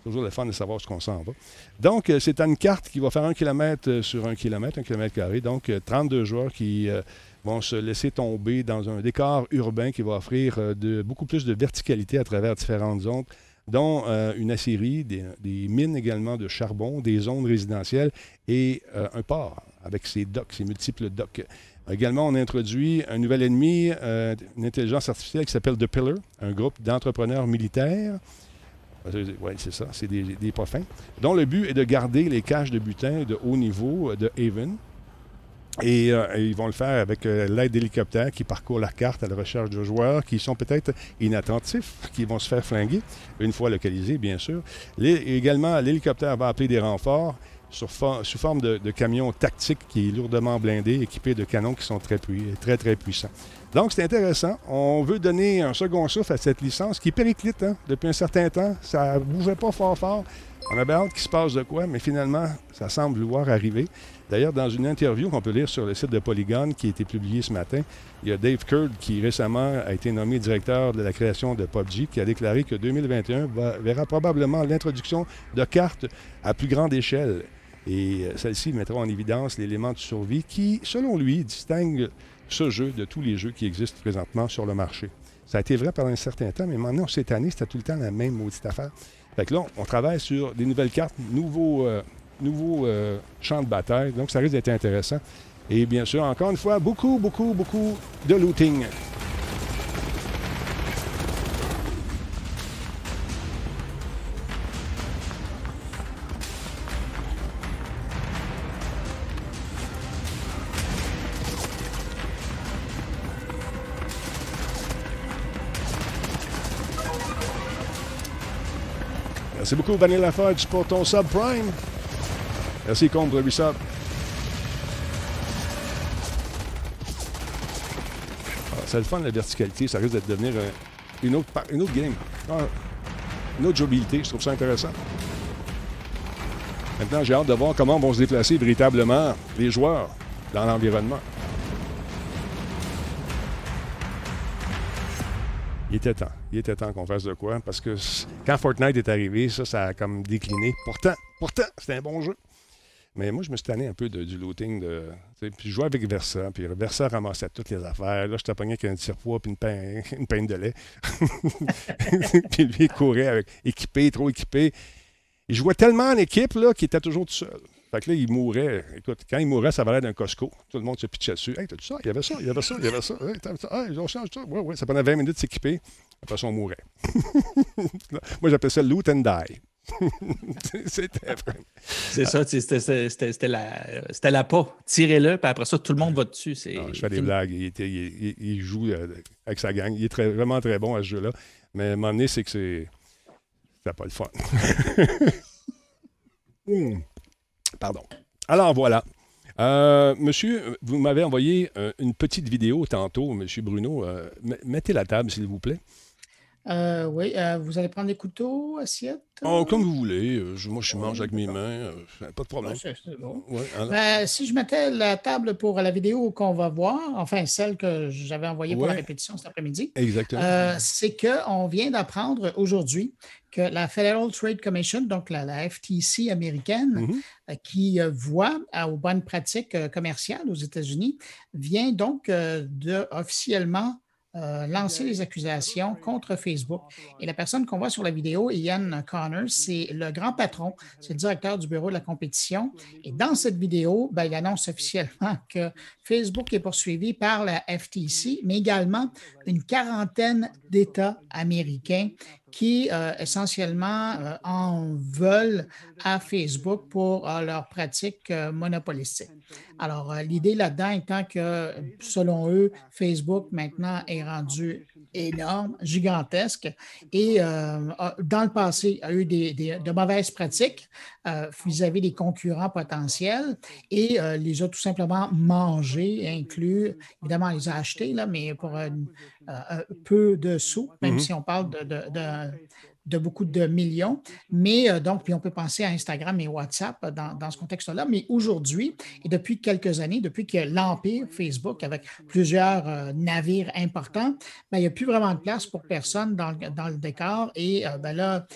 Toujours le fun de savoir ce qu'on s'en va. Donc, euh, c'est une carte qui va faire un kilomètre sur un kilomètre, un kilomètre carré. Donc, euh, 32 joueurs qui euh, vont se laisser tomber dans un décor urbain qui va offrir euh, beaucoup plus de verticalité à travers différentes zones dont euh, une aciérie, des, mines également de charbon, des zones résidentielles et euh, un port avec ses docks, ses multiples docks. Également, on introduit un nouvel ennemi, euh, une intelligence artificielle qui s'appelle The Pillar, un groupe d'entrepreneurs militaires. Oui, c'est ça, c'est des, des pas fins, dont le but est de garder les caches de butin de haut niveau de Haven. Et, euh, et ils vont le faire avec euh, l'aide d'hélicoptères qui parcourent la carte à la recherche de joueurs qui sont peut-être inattentifs, qui vont se faire flinguer, une fois localisés, bien sûr. Également, l'hélicoptère va appeler des renforts sous forme de, de camions tactiques qui est lourdement blindé, équipés de canons qui sont très, très puissants. Donc, c'est intéressant. On veut donner un second souffle à cette licence qui périclite hein, depuis un certain temps. Ça ne bougeait pas fort fort. On avait hâte qu'il se passe de quoi, mais finalement, ça semble vouloir arriver. D'ailleurs, dans une interview qu'on peut lire sur le site de Polygon qui a été publiée ce matin, il y a Dave Kurd qui récemment a été nommé directeur de la création de PUBG qui a déclaré que 2021 va- verra probablement l'introduction de cartes à plus grande échelle. Et euh, celle-ci mettra en évidence l'élément de survie qui, selon lui, distingue ce jeu de tous les jeux qui existent présentement sur le marché. Ça a été vrai pendant un certain temps, mais maintenant, cette année, c'était tout le temps la même maudite affaire. Fait que là, on travaille sur des nouvelles cartes, nouveaux, euh, nouveaux euh, champs de bataille. Donc, ça risque d'être intéressant. Et bien sûr, encore une fois, beaucoup, beaucoup, beaucoup de looting. Merci beaucoup, Vanilla Fudge, pour ton subprime. Merci, pour le resub. Ah, c'est le fun, la verticalité. Ça risque de devenir une, autre, une autre game. Ah, une autre jouabilité. Je trouve ça intéressant. Maintenant, j'ai hâte de voir comment vont se déplacer véritablement les joueurs dans l'environnement. Il était temps. Il était temps qu'on fasse de quoi. Parce que quand Fortnite est arrivé, ça, ça a comme décliné. Pourtant, pourtant, c'était un bon jeu. Mais moi, je me suis tanné un peu de, du looting. De, puis je jouais avec Versa. Puis Versa ramassait toutes les affaires. Là, je t'appognais avec un tire-poids puis une, peine, (laughs) une peine de lait. (laughs) puis lui, il courait avec, équipé, trop équipé. Il jouait tellement en équipe qu'il était toujours tout seul. Fait que là, il mourait. Écoute, quand il mourait, ça valait d'un Costco. Tout le monde se pitchait dessus. Hey, t'as-tu ça? Il y avait ça, il y avait ça, il y avait ça. Hey, t'as ça? Hey, on change ça. Ouais, ouais. Ça prenait 20 minutes de s'équiper. Après ça, on mourait. (laughs) Moi, j'appelais ça loot and die. (laughs) c'était C'est ça, c'était la, la pas. Tirez-le, puis après ça, tout le monde va dessus. Non, je fais des blagues. Il, était, il, il, joue euh, avec sa gang. Il est très, vraiment très bon à ce jeu-là. Mais à un moment donné, c'est que c'est. C'était pas le fun. (laughs) hmm. Pardon. Alors voilà. Euh, monsieur, vous m'avez envoyé euh, une petite vidéo tantôt, monsieur Bruno. Euh, mettez la table, s'il vous plaît. Euh, oui, euh, vous allez prendre des couteaux, assiettes? Oh, comme vous voulez. Euh, je, moi, je mange avec mes mains. pas de problème. C'est bon. ben, si je mettais la table pour la vidéo qu'on va voir, enfin celle que j'avais envoyée pour la répétition cet après-midi, Exactement. c'est qu'on vient d'apprendre aujourd'hui que la Federal Trade Commission, donc la, FTC américaine, mm-hmm. qui voit aux bonnes pratiques commerciales aux États-Unis, vient donc de officiellement euh, lancer les accusations contre Facebook. Et la personne qu'on voit sur la vidéo, Ian Connors, c'est le grand patron, c'est le directeur du bureau de la compétition. Et dans cette vidéo, ben, il annonce officiellement que Facebook est poursuivi par la FTC, mais également une quarantaine d'États américains qui euh, essentiellement euh, en veulent à Facebook pour euh, leurs pratiques monopolistiques. Alors, l'idée là-dedans étant que, selon eux, Facebook maintenant est rendu énorme, gigantesque, et dans le passé a eu des, de mauvaises pratiques vis-à-vis des concurrents potentiels et les a tout simplement mangés, inclus, évidemment, les a achetés, là, mais pour peu de sous, même mm-hmm. si on parle de, de, beaucoup de millions. Mais euh, donc, puis on peut penser à Instagram et WhatsApp dans, ce contexte-là. Mais aujourd'hui, et depuis quelques années, depuis que l'empire Facebook, avec plusieurs euh, navires importants, ben, il n'y a plus vraiment de place pour personne dans, le décor. Et euh, ben là,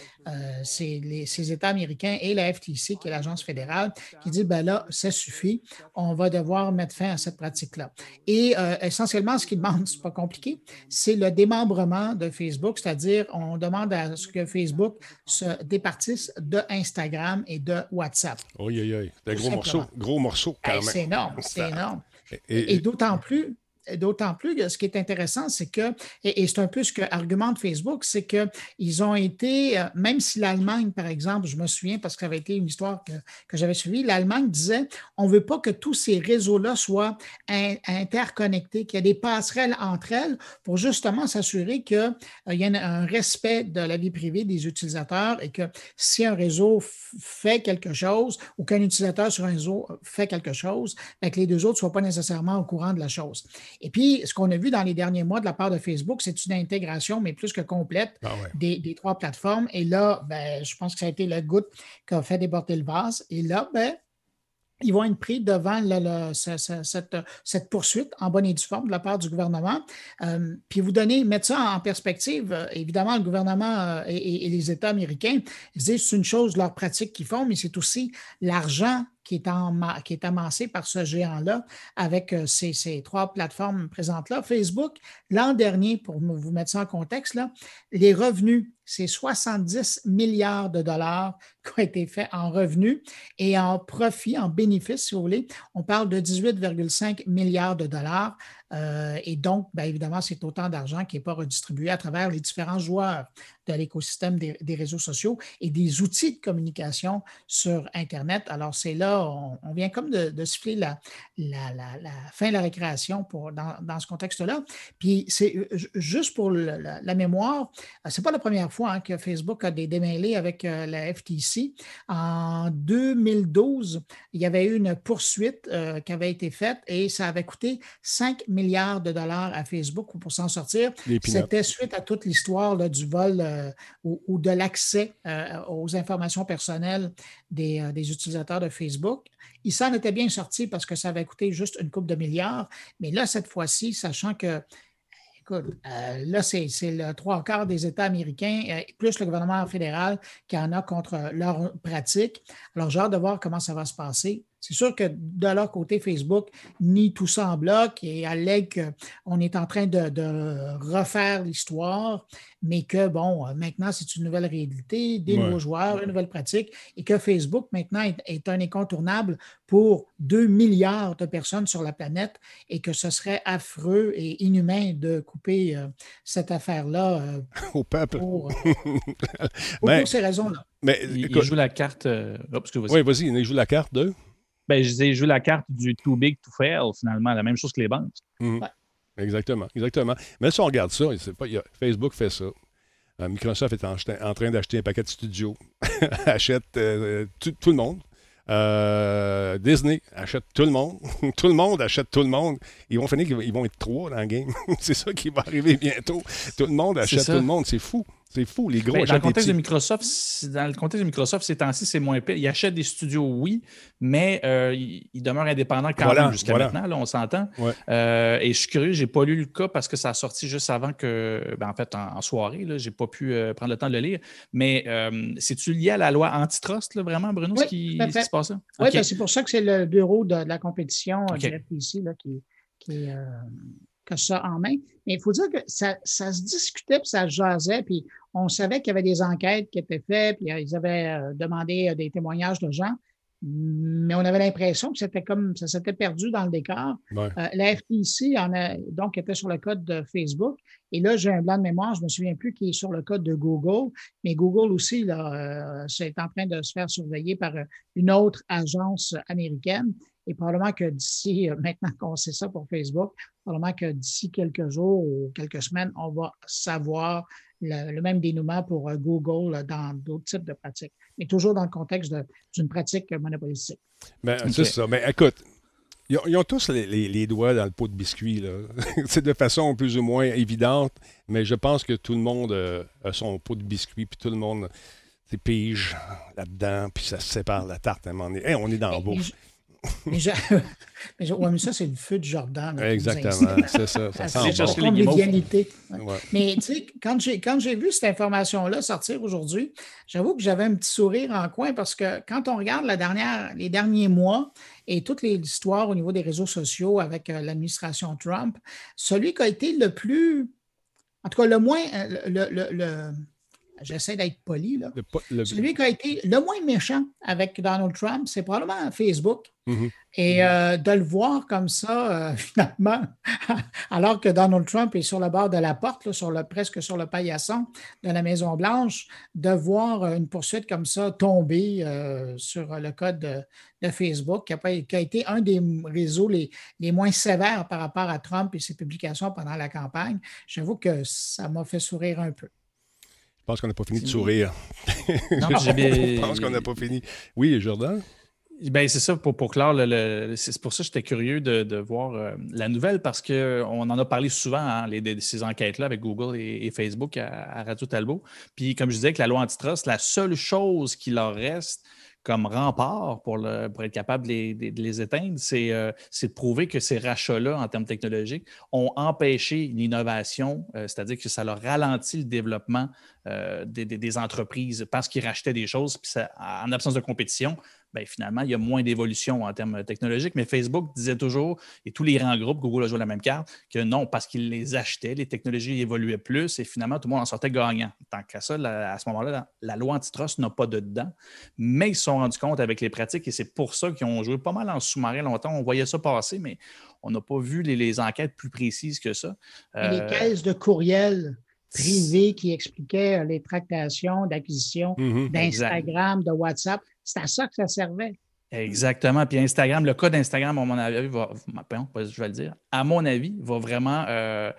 c'est ces États américains et la FTC, qui est l'agence fédérale, qui dit, ben là, ça suffit, on va devoir mettre fin à cette pratique-là. Et essentiellement, ce qu'ils demandent, ce n'est pas compliqué, c'est le démembrement de Facebook, c'est-à-dire on demande à ce que Facebook se départisse de Instagram et de WhatsApp. Oui, oui, oui. C'est un gros morceau, gros morceau quand même. C'est énorme, c'est énorme. et d'autant plus, D'autant plus que ce qui est intéressant, c'est que, et, c'est un peu ce que argumente Facebook, c'est qu'ils ont été, euh, même si l'Allemagne, par exemple, je me souviens parce que ça avait été une histoire que, j'avais suivie, l'Allemagne disait on ne veut pas que tous ces réseaux-là soient interconnectés, qu'il y ait des passerelles entre elles pour justement s'assurer qu'il euh, y a un respect de la vie privée des utilisateurs et que si un réseau fait quelque chose ou qu'un utilisateur sur un réseau fait quelque chose, ben, que les deux autres ne soient pas nécessairement au courant de la chose. Et puis, ce qu'on a vu dans les derniers mois de la part de Facebook, c'est une intégration, mais plus que complète, ah des, trois plateformes. Et là, ben, je pense que ça a été la goutte qui a fait déborder le vase. Et là, ben, ils vont être pris devant cette, poursuite en bonne et due forme de la part du gouvernement. Euh, puis vous donnez, mettre ça en perspective, euh, évidemment, le gouvernement euh, et, et, les États américains, ils disent c'est une chose, leur pratique qu'ils font, mais c'est aussi l'argent qui est, amassé par ce géant-là avec euh, ces, trois plateformes présentes-là. Facebook, l'an dernier, pour vous mettre ça en contexte, les revenus c'est 70 milliards de dollars (laughs) qui ont été faits en revenus et en profit, en bénéfice, si vous voulez. On parle de 18,5 milliards de dollars. Euh, et donc, bien évidemment, c'est autant d'argent qui n'est pas redistribué à travers les différents joueurs de l'écosystème des, réseaux sociaux et des outils de communication sur Internet. Alors, c'est là, on, vient comme de, siffler la, la, fin de la récréation pour, dans, ce contexte-là. Puis, c'est euh, juste pour la, mémoire, euh, ce n'est pas la première fois hein, que Facebook a des démêlés avec euh, la FTC. En 2012, il y avait eu une poursuite qui avait été faite et ça avait coûté 5 milliards de dollars à Facebook pour s'en sortir. C'était suite à toute l'histoire du vol euh, ou, de l'accès euh, aux informations personnelles euh, des, utilisateurs de Facebook. Il s'en était bien sorti parce que ça avait coûté juste une coupe de milliards. Mais là, cette fois-ci, sachant que écoute, là, c'est le trois quarts des États américains, plus le gouvernement fédéral qui en a contre leur pratique. Alors, j'ai hâte de voir comment ça va se passer. C'est sûr que de leur côté, Facebook nie tout ça en bloc et allègue qu'on est en train de, refaire l'histoire, mais que, bon, maintenant, c'est une nouvelle réalité, des nouveaux joueurs, une nouvelle pratique, et que Facebook, maintenant, est, un incontournable pour 2 milliards de personnes sur la planète et que ce serait affreux et inhumain de couper euh, cette affaire-là euh, au peuple. Pour, euh, (laughs) ces raisons-là. Mais il, joue la carte. oui, vas-y, il joue la carte de ben, je disais, joue la carte du too big to fail, finalement, la même chose que les banques. Mhm. Exactement, exactement. Mais si on regarde ça, pas, Facebook fait ça. Euh, Microsoft est en, train d'acheter un paquet de studios. (laughs) Achète euh, tout, le monde. Euh, Disney achète tout le monde. (laughs) tout le monde achète tout le monde. Ils vont finir qu'ils vont être trois dans le game. (laughs) c'est ça qui va arriver bientôt. Tout le monde achète tout le monde. C'est fou. C'est fou, les gros ben, dans le contexte de Microsoft, dans le contexte de Microsoft, ces temps-ci, c'est moins pire. Ils achètent des studios, oui, mais euh, ils, demeurent indépendants quand même jusqu'à maintenant, là, on s'entend. Euh, et je suis curieux, je n'ai pas lu le cas parce que ça a sorti juste avant que, ben, en fait, en, soirée, je n'ai pas pu euh, prendre le temps de le lire. Mais c'est-tu lié à la loi antitrust, là, vraiment, Bruno, ce, qui, se passe là? Oui, ben, c'est pour ça que c'est le bureau de, la compétition du FTC là, qui, qui que ça en main. Mais il faut dire que ça, se discutait, puis ça se jasait, puis on savait qu'il y avait des enquêtes qui étaient faites, puis euh, ils avaient euh, demandé euh, des témoignages de gens, mais on avait l'impression que c'était comme ça s'était perdu dans le décor. la FTC en a, donc était sur le code de Facebook. Et là, j'ai un blanc de mémoire, je ne me souviens plus qui est sur le code de Google, mais Google aussi, là, c'est en train de se faire surveiller par une autre agence américaine. Et probablement que d'ici, euh, maintenant qu'on sait ça pour Facebook, probablement que d'ici quelques jours ou quelques semaines, on va savoir le, même dénouement pour euh, Google dans d'autres types de pratiques, mais toujours dans le contexte d'une pratique monopolistique. Ben, c'est ça. Mais écoute, ils ont, tous les, doigts dans le pot de biscuit. (laughs) c'est de façon plus ou moins évidente, mais je pense que tout le monde euh, a son pot de biscuit, puis tout le monde pige là-dedans, puis ça se sépare la tarte à un moment donné. on est dans le bouffe mais, (laughs) mais, ça, c'est le feu du Jordan. Exactement, c'est ça. Ça, sent bon. Mais tu sais, quand j'ai, quand j'ai vu cette information-là sortir aujourd'hui, j'avoue que j'avais un petit sourire en coin parce que quand on regarde la dernière, les derniers mois et toutes les histoires au niveau des réseaux sociaux avec euh, l'administration Trump, celui qui a été le plus, en tout cas le moins, euh, le j'essaie d'être poli, là. celui qui a été le moins méchant avec Donald Trump, c'est probablement Facebook. Mm-hmm. Et euh, de le voir comme ça, euh, (laughs) finalement, (laughs) alors que Donald Trump est sur le bord de la porte, sur le, presque sur le paillasson de la Maison-Blanche, de voir une poursuite comme ça tomber euh, sur le code de, Facebook, qui a, qui a, été un des réseaux les, les, moins sévères par rapport à Trump et ses publications pendant la campagne, j'avoue que ça m'a fait sourire un peu. (laughs) Je pense qu'on n'a pas fini de sourire. Non, je pense qu'on n'a pas fini. Oui, Jordan? Ben, c'est ça, pour, pour clore, c'est pour ça que j'étais curieux de, voir euh, la nouvelle parce qu'on en a parlé souvent, hein, les, ces enquêtes-là avec Google et, Facebook à, Radio Talbot. Puis, comme je disais, que la loi antitrust, la seule chose qui leur reste, comme rempart pour, pour être capable de les, éteindre, euh, c'est de prouver que ces rachats-là, en termes technologiques, ont empêché l'innovation, euh, c'est-à-dire que ça leur ralentit le développement euh, des, entreprises parce qu'ils rachetaient des choses, en absence de compétition, ben, finalement, il y a moins d'évolution en termes technologiques. Mais Facebook disait toujours, et tous les grands groupes, Google a joué la même carte, que non, parce qu'ils les achetaient, les technologies évoluaient plus et finalement, tout le monde en sortait gagnant. Tant qu'à ça, à ce moment-là, la, loi antitrust n'a pas de dedans. Mais ils se sont rendus compte avec les pratiques et c'est pour ça qu'ils ont joué pas mal en sous-marin longtemps. On voyait ça passer, mais on n'a pas vu les, enquêtes plus précises que ça. les euh, caisses de courriel privées qui expliquaient les tractations d'acquisition mhm. d'Instagram, de WhatsApp, c'est à ça que ça servait. Exactement. Puis Instagram, le cas d'Instagram, à mon avis, va, je vais le dire, à mon avis, va vraiment, euh,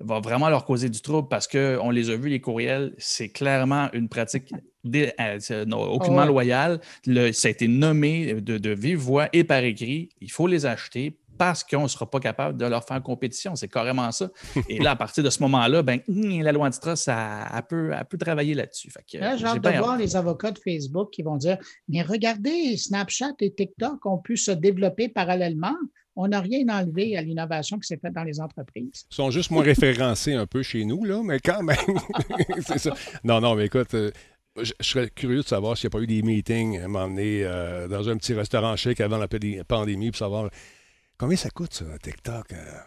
va vraiment leur causer du trouble parce qu'on les a vus, les courriels, c'est clairement une pratique (laughs) euh, aucunement loyale. ça a été nommé de, de vive voix et par écrit. Il faut les acheter parce qu'on ne sera pas capable de leur faire compétition. C'est carrément ça. Et là, à partir de ce moment-là, ben, hum, la loi antitrust, ça, elle, peut, elle peut travailler là-dessus. Là, j'ai hâte de voir les avocats de Facebook qui vont dire Mais regardez, Snapchat et TikTok ont pu se développer parallèlement. On n'a rien enlevé à l'innovation qui s'est faite dans les entreprises. Ils sont juste moins référencés un peu chez nous, là, mais quand même. (laughs) c'est ça. Non, non, mais écoute. Euh, je, serais curieux de savoir s'il n'y a pas eu des meetings à un moment donné euh, dans un petit restaurant chic avant la pandémie pour savoir Combien ça coûte, ça, TikTok? Euh,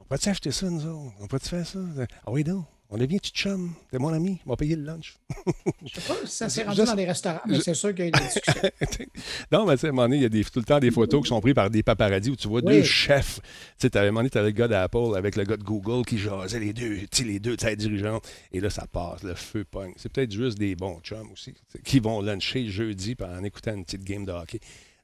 on peut-tu acheter ça, nous autres? On peut-tu faire ça? Ah oui, donc. On est bien tu chum. T'es mon ami. On va payer le lunch. (laughs) je sais pas si ça s'est rendu dans des restaurants, mais c'est sûr qu'il y a eu des discussions. (laughs) non, mais tu sais, à un moment donné, il y a des, tout le temps des photos qui sont prises par des paparazzis où tu vois deux chefs. Tu sais, à un moment donné, tu le gars d'Apple avec le gars de Google qui jasait les deux, tu les deux, tu sais, dirigeants. Et là, ça passe, le feu pogne. C'est peut-être juste des bons chums aussi, qui vont luncher jeudi en écoutant une petite game de hockey.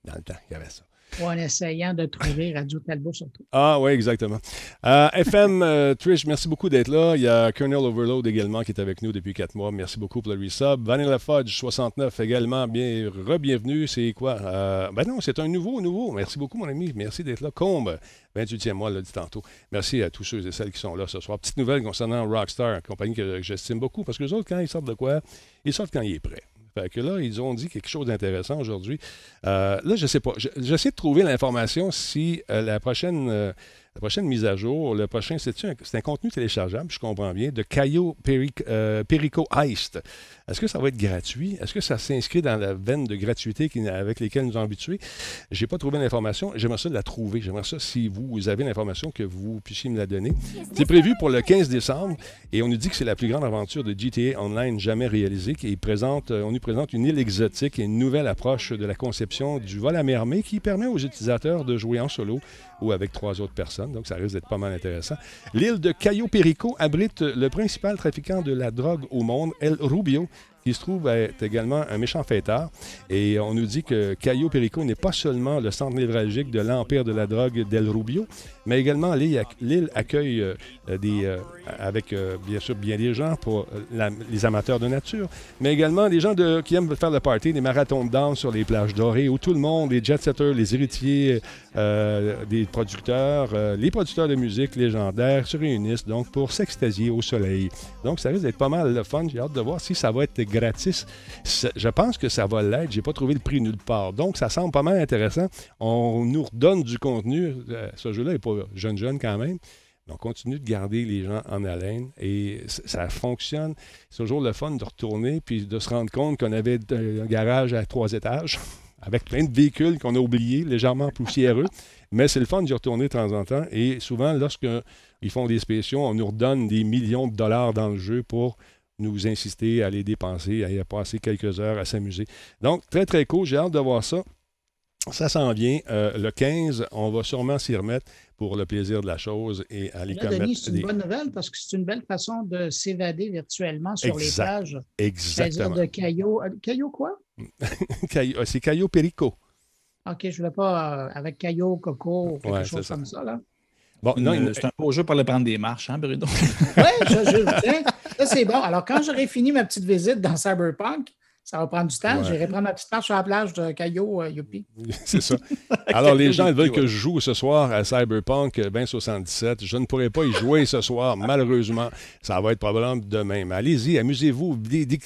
Dans le temps, il y avait ça. Ou en essayant de trouver Radio Talbot surtout. Ah oui, exactement. Euh, FM, euh, Trish, merci beaucoup d'être là. Il y a Colonel Overload également qui est avec nous depuis quatre mois. Merci beaucoup pour le resub. Vanilla Fudge 69 également, bien re-bienvenue. C'est quoi? Euh, ben non, c'est un nouveau, nouveau. Merci beaucoup, mon ami. Merci d'être là. Combe, 28e mois, l'a dit tantôt. Merci à tous ceux et celles qui sont là ce soir. Petite nouvelle concernant Rockstar, compagnie que, j'estime beaucoup, parce que les autres, quand ils sortent de quoi, ils sortent quand il est prêt. Fait que là, ils ont dit quelque chose d'intéressant aujourd'hui. Euh, là, je ne sais pas. J'essaie de trouver l'information si euh, la prochaine euh, la prochaine mise à jour, le prochain, c'est un, contenu téléchargeable, je comprends bien, de Caio euh, Perico Heist. Est-ce que ça va être gratuit? Est-ce que ça s'inscrit dans la veine de gratuité avec lesquelles nous avons habitués? Je n'ai pas trouvé l'information. J'aimerais ça la trouver. J'aimerais ça, si vous avez l'information, que vous puissiez me la donner. C'est prévu pour le 15 décembre et on nous dit que c'est la plus grande aventure de GTA Online jamais réalisée. Présente, euh, on nous présente une île exotique et une nouvelle approche de la conception du vol à mer armée qui permet aux utilisateurs de jouer en solo avec trois autres personnes. Donc, ça risque d'être pas mal intéressant. L'île de Cayo Perico abrite le principal trafiquant de la drogue au monde, El Rubio, qui se trouve être également un méchant fêtard. Et on nous dit que Cayo Perico n'est pas seulement le centre névralgique de l'empire de la drogue d'El Rubio, mais également l'île accueille euh, des, euh, avec euh, bien sûr bien des gens pour les amateurs de nature, mais également des gens de, qui aiment faire le party, des marathons de danse sur les plages dorées où tout le monde, les jet-setters, les héritiers des producteurs, les producteurs de musique légendaires se réunissent donc pour s'extasier au soleil. Donc ça risque d'être pas mal le fun. J'ai hâte de voir si ça va être gratis. Je pense que ça va l'être. J'ai pas trouvé le prix nulle part. Donc, ça semble pas mal intéressant. On nous redonne du contenu. Euh, ce jeu-là n'est pas jeune jeune quand même. On continue de garder les gens en haleine et ça fonctionne. C'est toujours le fun de retourner puis de se rendre compte qu'on avait un garage à trois étages (laughs) avec plein de véhicules qu'on a oubliés, légèrement poussiéreux. Mais c'est le fun d'y retourner de temps en temps. Et souvent, lorsqu'ils font des spéciaux, on nous redonne des millions de dollars dans le jeu pour nous insister à les dépenser, à y passer quelques heures, à s'amuser. Donc, très, très cool. J'ai hâte de voir ça. Ça s'en vient. Euh, le 15, on va sûrement s'y remettre pour le plaisir de la chose et aller commettre. Denis, c'est une bonne nouvelle parce que c'est une belle façon de s'évader virtuellement sur les plages. Exactement. de Caillot. Euh, Caillot quoi? (laughs) Euh, c'est Caillot Perico. OK, je ne voulais pas avec Caillot Coco ou quelque chose comme ça. Là. Bon, non, c'est un beau jeu pour aller prendre des marches, hein, Bruno? (laughs) oui, je, je, ça, c'est bon. Alors, quand j'aurai fini ma petite visite dans Cyberpunk, ça va prendre du temps. J'irai prendre ma petite marche sur la plage de Caillou, euh, Youpi. (laughs) C'est ça. (laughs) Alors, les gens veulent que je joue ce soir à Cyberpunk 2077. Je ne pourrai pas y jouer ce soir, (laughs) malheureusement. Ça va être probablement demain. Mais allez-y, amusez-vous,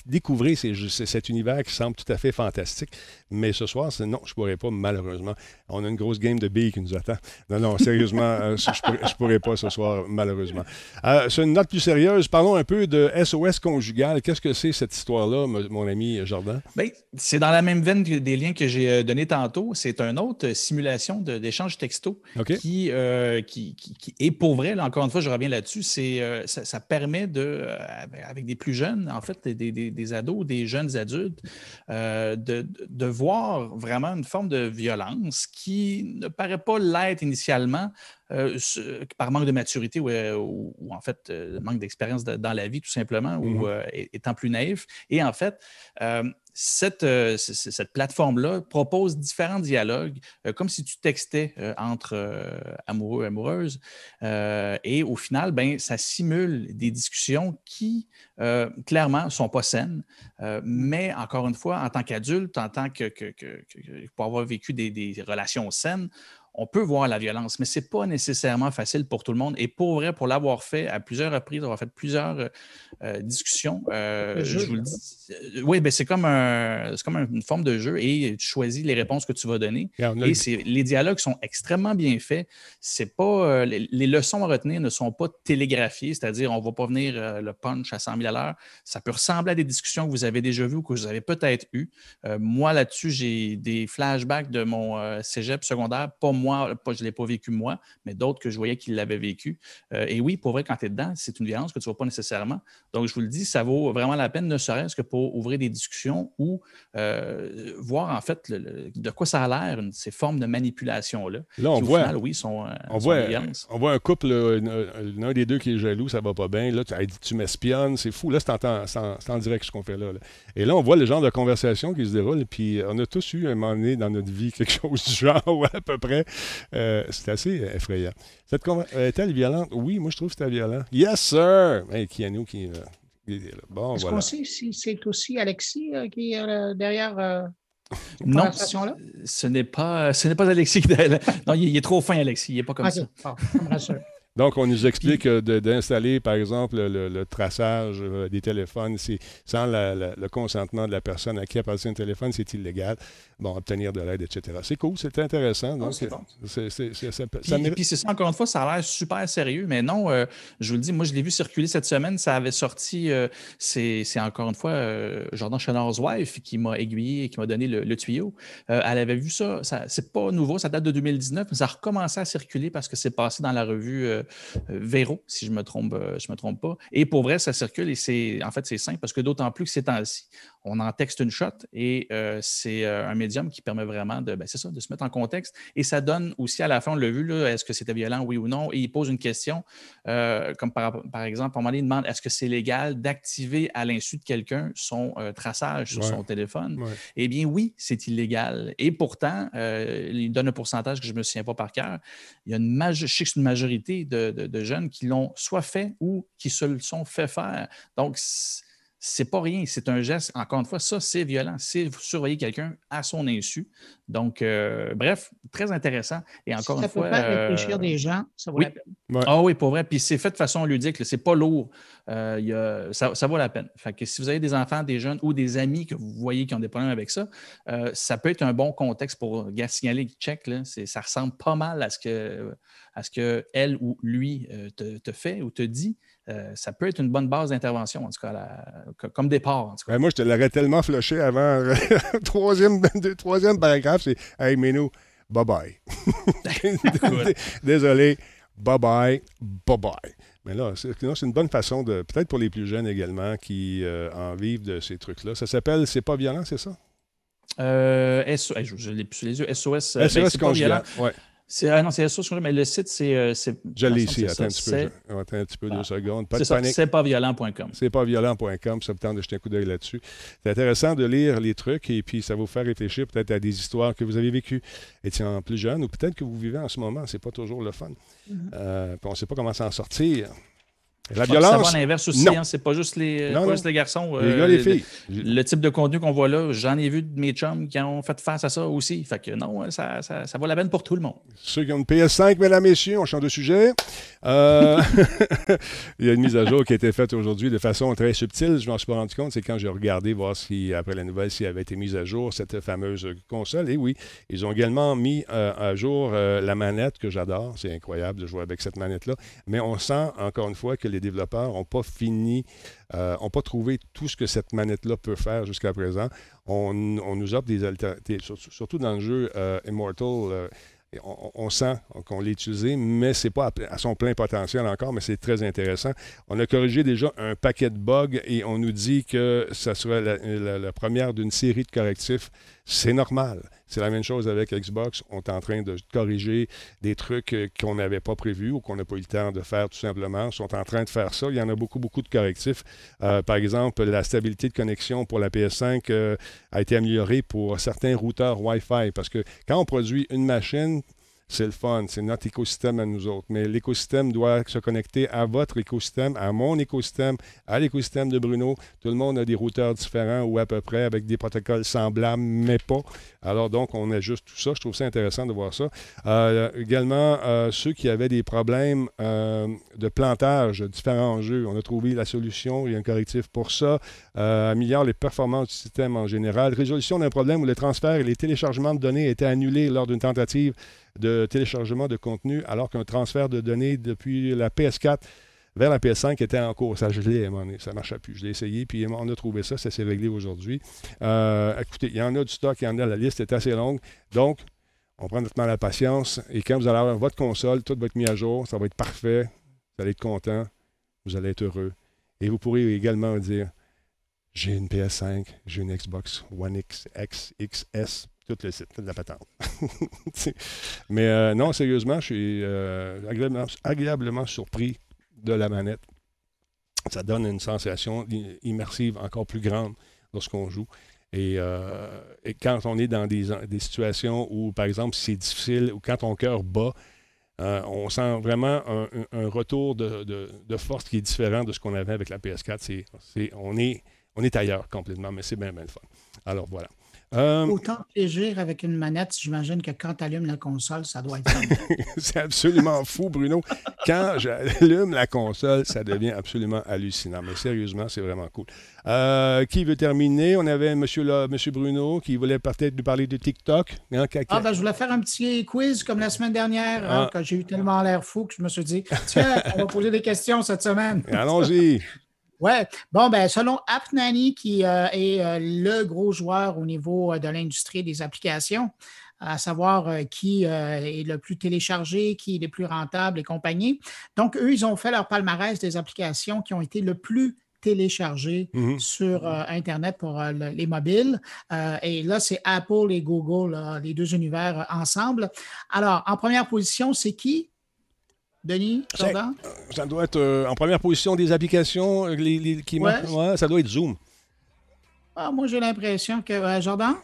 découvrez cet univers qui semble tout à fait fantastique. Mais ce soir, non, je ne pourrai pas, malheureusement. On a une grosse game de billes qui nous attend. Non, non, sérieusement, (laughs) euh, je ne pourrai, pas ce soir, malheureusement. Euh, sur une note plus sérieuse, parlons un peu de SOS conjugal. Qu'est-ce que c'est cette histoire-là, mon ami Jardin? Ben, c'est dans la même veine des liens que j'ai donnés tantôt. C'est une autre simulation d'échange texto qui, qui, qui, est pour vrai. encore une fois, je reviens là-dessus. Ça, ça, permet de, avec des plus jeunes, en fait, des, des, des ados, des jeunes adultes, de, de, voir vraiment une forme de violence qui ne paraît pas l'être initialement, euh, par manque de maturité ou, euh, en fait euh, manque d'expérience dans la vie tout simplement ou mmh étant plus naïf. Et en fait, cette, cette plateforme-là propose différents dialogues, comme si tu textais entre amoureux et amoureuses. et au final, ben, ça simule des discussions qui, clairement, ne sont pas saines. mais encore une fois, en tant qu'adulte, en tant que, pour avoir vécu des relations saines, on peut voir la violence, mais ce n'est pas nécessairement facile pour tout le monde. Et pour vrai, pour l'avoir fait à plusieurs reprises, avoir fait plusieurs euh, euh, discussions, euh, je vous le dis. oui, ben c'est comme, un, comme une forme de jeu et tu choisis les réponses que tu vas donner. Et, les dialogues sont extrêmement bien faits. C'est pas, les, leçons à retenir ne sont pas télégraphiées, c'est-à-dire on ne va pas venir le punch à 100 000 à l'heure. Ça peut ressembler à des discussions que vous avez déjà vues ou que vous avez peut-être eues. moi, là-dessus, j'ai des flashbacks de mon cégep secondaire, pas moi je ne l'ai pas vécu moi, mais d'autres que je voyais qui l'avaient vécu. Euh, et oui, pour vrai, quand tu es dedans, c'est une violence que tu ne vois pas nécessairement. Donc, je vous le dis, ça vaut vraiment la peine, ne serait-ce que pour ouvrir des discussions ou euh, voir en fait de quoi ça a l'air, ces formes de manipulation-là. Là, on voit. oui, sont, euh, on, voit on voit un couple, l'un des deux qui est jaloux, ça va pas bien. Là, tu dit tu m'espionnes, c'est fou. Là, c'est en, direct ce qu'on fait là, Et là, on voit le genre de conversation qui se déroule. Puis, on a tous eu un moment donné dans notre vie quelque (laughs) chose du genre, à peu près. Euh, c'est assez effrayant. Cette est-elle violente? Oui, moi, je trouve que c'était violent. Yes, sir! Hey, Kianou qui est là? Bon, Est-ce qu'on sait si c'est aussi Alexis euh, qui est euh, derrière non, ce n'est pas, ce n'est pas Alexis. non, il, est trop fin, Alexis. Il n'est pas comme ça. ça me rassure. Donc, on nous explique d'installer, par exemple, le, traçage euh, des téléphones sans le consentement de la personne à qui appartient un téléphone, c'est illégal. Bon, obtenir de l'aide, etc. C'est cool, c'est intéressant. Donc, c'est bon. puis, c'est ça, encore une fois, ça a l'air super sérieux, mais non, euh, je vous le dis, moi, je l'ai vu circuler cette semaine, ça avait sorti, euh, c'est encore une fois Jordan Chenard's wife qui m'a aiguillé et qui m'a donné le, tuyau. elle avait vu ça, ça c'est pas nouveau, ça date de 2019, mais ça a recommencé à circuler parce que c'est passé dans la revue euh, Véro, si je ne me, trompe, euh, je me trompe pas. Et pour vrai, ça circule et c'est en fait c'est simple parce que d'autant plus que ces temps-ci, on en texte une shot et euh, c'est un médium qui permet vraiment de, ben, ça, de se mettre en contexte. Et ça donne aussi à la fin, on l'a vu, est-ce que c'était violent, oui ou non, et il pose une question, comme par, par, exemple, à un moment donné, il demande est-ce que c'est légal d'activer à l'insu de quelqu'un son traçage sur son téléphone? Eh bien oui, c'est illégal. Et pourtant, il donne un pourcentage que je ne me souviens pas par cœur. Il y a une, je sais que c'est une majorité de, de, jeunes qui l'ont soit fait ou qui se le sont fait faire. Donc, c'est pas rien, c'est un geste. Encore une fois, ça, c'est violent. C'est surveiller quelqu'un à son insu. Donc, euh, bref, très intéressant. Et encore une fois. Ça peut réfléchir euh, des gens, ça vaut la peine. Ah oui, pour vrai. Puis c'est fait de façon ludique, c'est pas lourd. Euh, ça, vaut la peine. Fait que si vous avez des enfants, des jeunes ou des amis que vous voyez qui ont des problèmes avec ça, ça peut être un bon contexte pour signaler check. Là, ça ressemble pas mal à ce que à ce qu'elle ou lui euh, te, fait ou te dit, euh, ça peut être une bonne base d'intervention, en tout cas, comme départ. Ben, moi, je te l'aurais tellement flushé avant. (laughs) troisième, troisième paragraphe, c'est Hey, Menou, bye bye. (laughs) Désolé, bye bye, bye bye. Mais là, c'est une bonne façon de. Peut-être pour les plus jeunes également qui euh, en vivent de ces trucs-là. Ça s'appelle C'est pas violent, c'est ça? Euh, SOS, je, l'ai plus les yeux. SOS, SOS ben, c'est pas violent. Ouais. Ah non, c'est ça, mais le site, c'est. Euh, je l'ai ici, attends un, petit peu, attends un petit peu, deux ah. secondes. Pas de panique. C'est pas violent.com. C'est pas violent.com, ça me tente de jeter un coup d'œil là-dessus. C'est intéressant de lire les trucs et puis ça va vous faire réfléchir peut-être à des histoires que vous avez vécues étant plus jeune ou peut-être que vous vivez en ce moment. C'est pas toujours le fun. Euh, on ne sait pas comment s'en sortir. La violence. Ça l'inverse aussi, hein, c'est pas juste les, pas juste les garçons. Les gars, les euh, filles. Le, type de contenu qu'on voit là, j'en ai vu de mes chums qui ont fait face à ça aussi. Fait que non, ça, ça, ça vaut la peine pour tout le monde. Ceux qui ont une PS5, mesdames, messieurs, on change de sujet. Euh, (laughs) il y a une mise à jour qui a été faite aujourd'hui de façon très subtile. Je m'en suis pas rendu compte. C'est quand j'ai regardé voir si, après la nouvelle, s'il avait été mise à jour cette fameuse console. Et oui, ils ont également mis euh, à jour la manette que j'adore. C'est incroyable de jouer avec cette manette-là. Mais on sent encore une fois que les les développeurs n'ont pas fini, n'ont pas trouvé tout ce que cette manette-là peut faire jusqu'à présent. On, nous offre des alternatives, surtout dans le jeu Immortal on, sent qu'on l'a utilisé, mais ce n'est pas à, son plein potentiel encore, mais c'est très intéressant. On a corrigé déjà un paquet de bugs et on nous dit que ça sera la première d'une série de correctifs c'est normal. C'est la même chose avec Xbox. On est en train de corriger des trucs euh, qu'on n'avait pas prévus ou qu'on n'a pas eu le temps de faire tout simplement. Ils sont en train de faire ça. Il y en a beaucoup, beaucoup de correctifs. Euh, par exemple, la stabilité de connexion pour la PS5 euh, a été améliorée pour certains routeurs Wi-Fi parce que quand on produit une machine, c'est le fun, c'est notre écosystème à nous autres. Mais l'écosystème doit se connecter à votre écosystème, à mon écosystème, à l'écosystème de Bruno. Tout le monde a des routeurs différents ou à peu près avec des protocoles semblables, mais pas. Alors donc, on ajuste tout ça. Je trouve ça intéressant de voir ça. Euh, également, euh, ceux qui avaient des problèmes euh, de plantage, différents jeux, on a trouvé la solution. Il y a un correctif pour ça. améliore les performances du système en général. Résolution d'un problème où les transferts et les téléchargements de données étaient annulés lors d'une tentative de téléchargement de contenu, alors qu'un transfert de données depuis la PS4 vers la PS5 était en cours. Ça, je l'ai, ça ne marchait plus. Je l'ai essayé, puis on a trouvé ça. Ça s'est réglé aujourd'hui. Euh, écoutez, il y en a du stock, il y en a. La liste est assez longue. Donc, on prend à la patience. Et quand vous allez avoir votre console, tout va être mis à jour. Ça va être parfait. Vous allez être content. Vous allez être heureux. Et vous pourrez également dire j'ai une PS5, j'ai une Xbox One X, X, tout le site, de la patente. (laughs) Mais euh, non, sérieusement, je suis euh, agréablement, surpris de la manette. Ça donne une sensation immersive encore plus grande lorsqu'on joue. Et, euh, quand on est dans des, situations où, par exemple, c'est difficile ou quand ton cœur bat, on sent vraiment un, retour de, force qui est différent de ce qu'on avait avec la PS4. on, est, on est ailleurs complètement, mais c'est bien, bien le fun. Alors voilà. Euh, Autant plaisir avec une manette, j'imagine que quand tu allumes la console, ça doit être. (laughs) c'est absolument fou, Bruno. Quand j'allume la console, ça devient absolument hallucinant. Mais sérieusement, c'est vraiment cool. Euh, qui veut terminer? On avait M. Monsieur, Monsieur Bruno qui voulait peut-être nous parler de TikTok. Hein, ah, ben, je voulais faire un petit quiz comme la semaine dernière, hein, ah. quand j'ai eu tellement l'air fou que je me suis dit, tiens, on va poser des questions cette semaine. (laughs) Allons-y. (laughs) Oui. Bon, ben, selon AppNanny, qui euh, est euh, le gros joueur au niveau euh, de l'industrie des applications, à savoir qui est le plus téléchargé, qui est le plus rentable et compagnie. Donc, eux, ils ont fait leur palmarès des applications qui ont été le plus téléchargées mm-hmm. sur Internet pour les mobiles. et là, c'est Apple et Google, les deux univers ensemble. Alors, en première position, c'est qui? Denis, Jordan? Ça doit être euh, en première position des applications euh, qui ouais. ça doit être Zoom. Ah, moi, j'ai l'impression que. Euh, Jordan?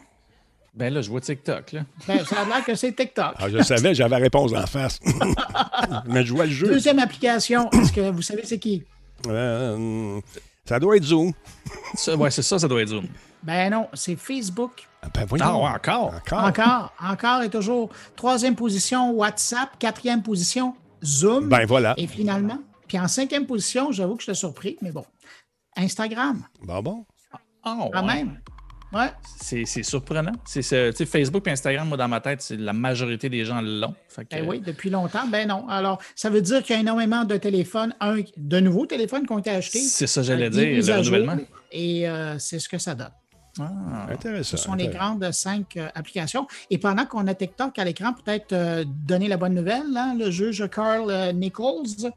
Ben là, je vois TikTok. Là. Ben, ça a l'air que c'est TikTok. Ah, je savais, j'avais la réponse en face. (laughs) Mais je vois le jeu. Deuxième application, est-ce que vous savez c'est qui? ça doit être Zoom. Oui, c'est ça, ça doit être Zoom. Ben non, c'est Facebook. Ah, ben voyons. Ah, encore. Encore. Encore. Encore et toujours. Troisième position, WhatsApp. Quatrième position, Zoom. Ben voilà. Et finalement, puis en cinquième position, j'avoue que je suis surpris, mais bon, Instagram. Ben bon. Oh, Quand même. Ouais. C'est surprenant. C'est Facebook et Instagram, moi, dans ma tête, c'est la majorité des gens l'ont. Ben oui, depuis longtemps. Ben non. Alors, ça veut dire qu'il y a énormément de téléphones, un, de nouveaux téléphones qui ont été achetés. C'est ça, j'allais dire, le renouvellement. Et euh, c'est ce que ça donne. Ah, intéressant. Ce sont les grandes cinq euh, applications. Et pendant qu'on a TikTok à l'écran, peut-être euh, donner la bonne nouvelle, hein, le juge Carl euh, Nichols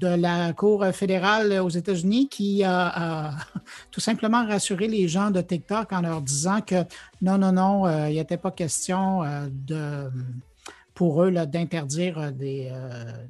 de la Cour fédérale aux États-Unis qui a (laughs) tout simplement rassuré les gens de TikTok en leur disant que non, non, non, il n'était pas question de, pour eux d'interdire des,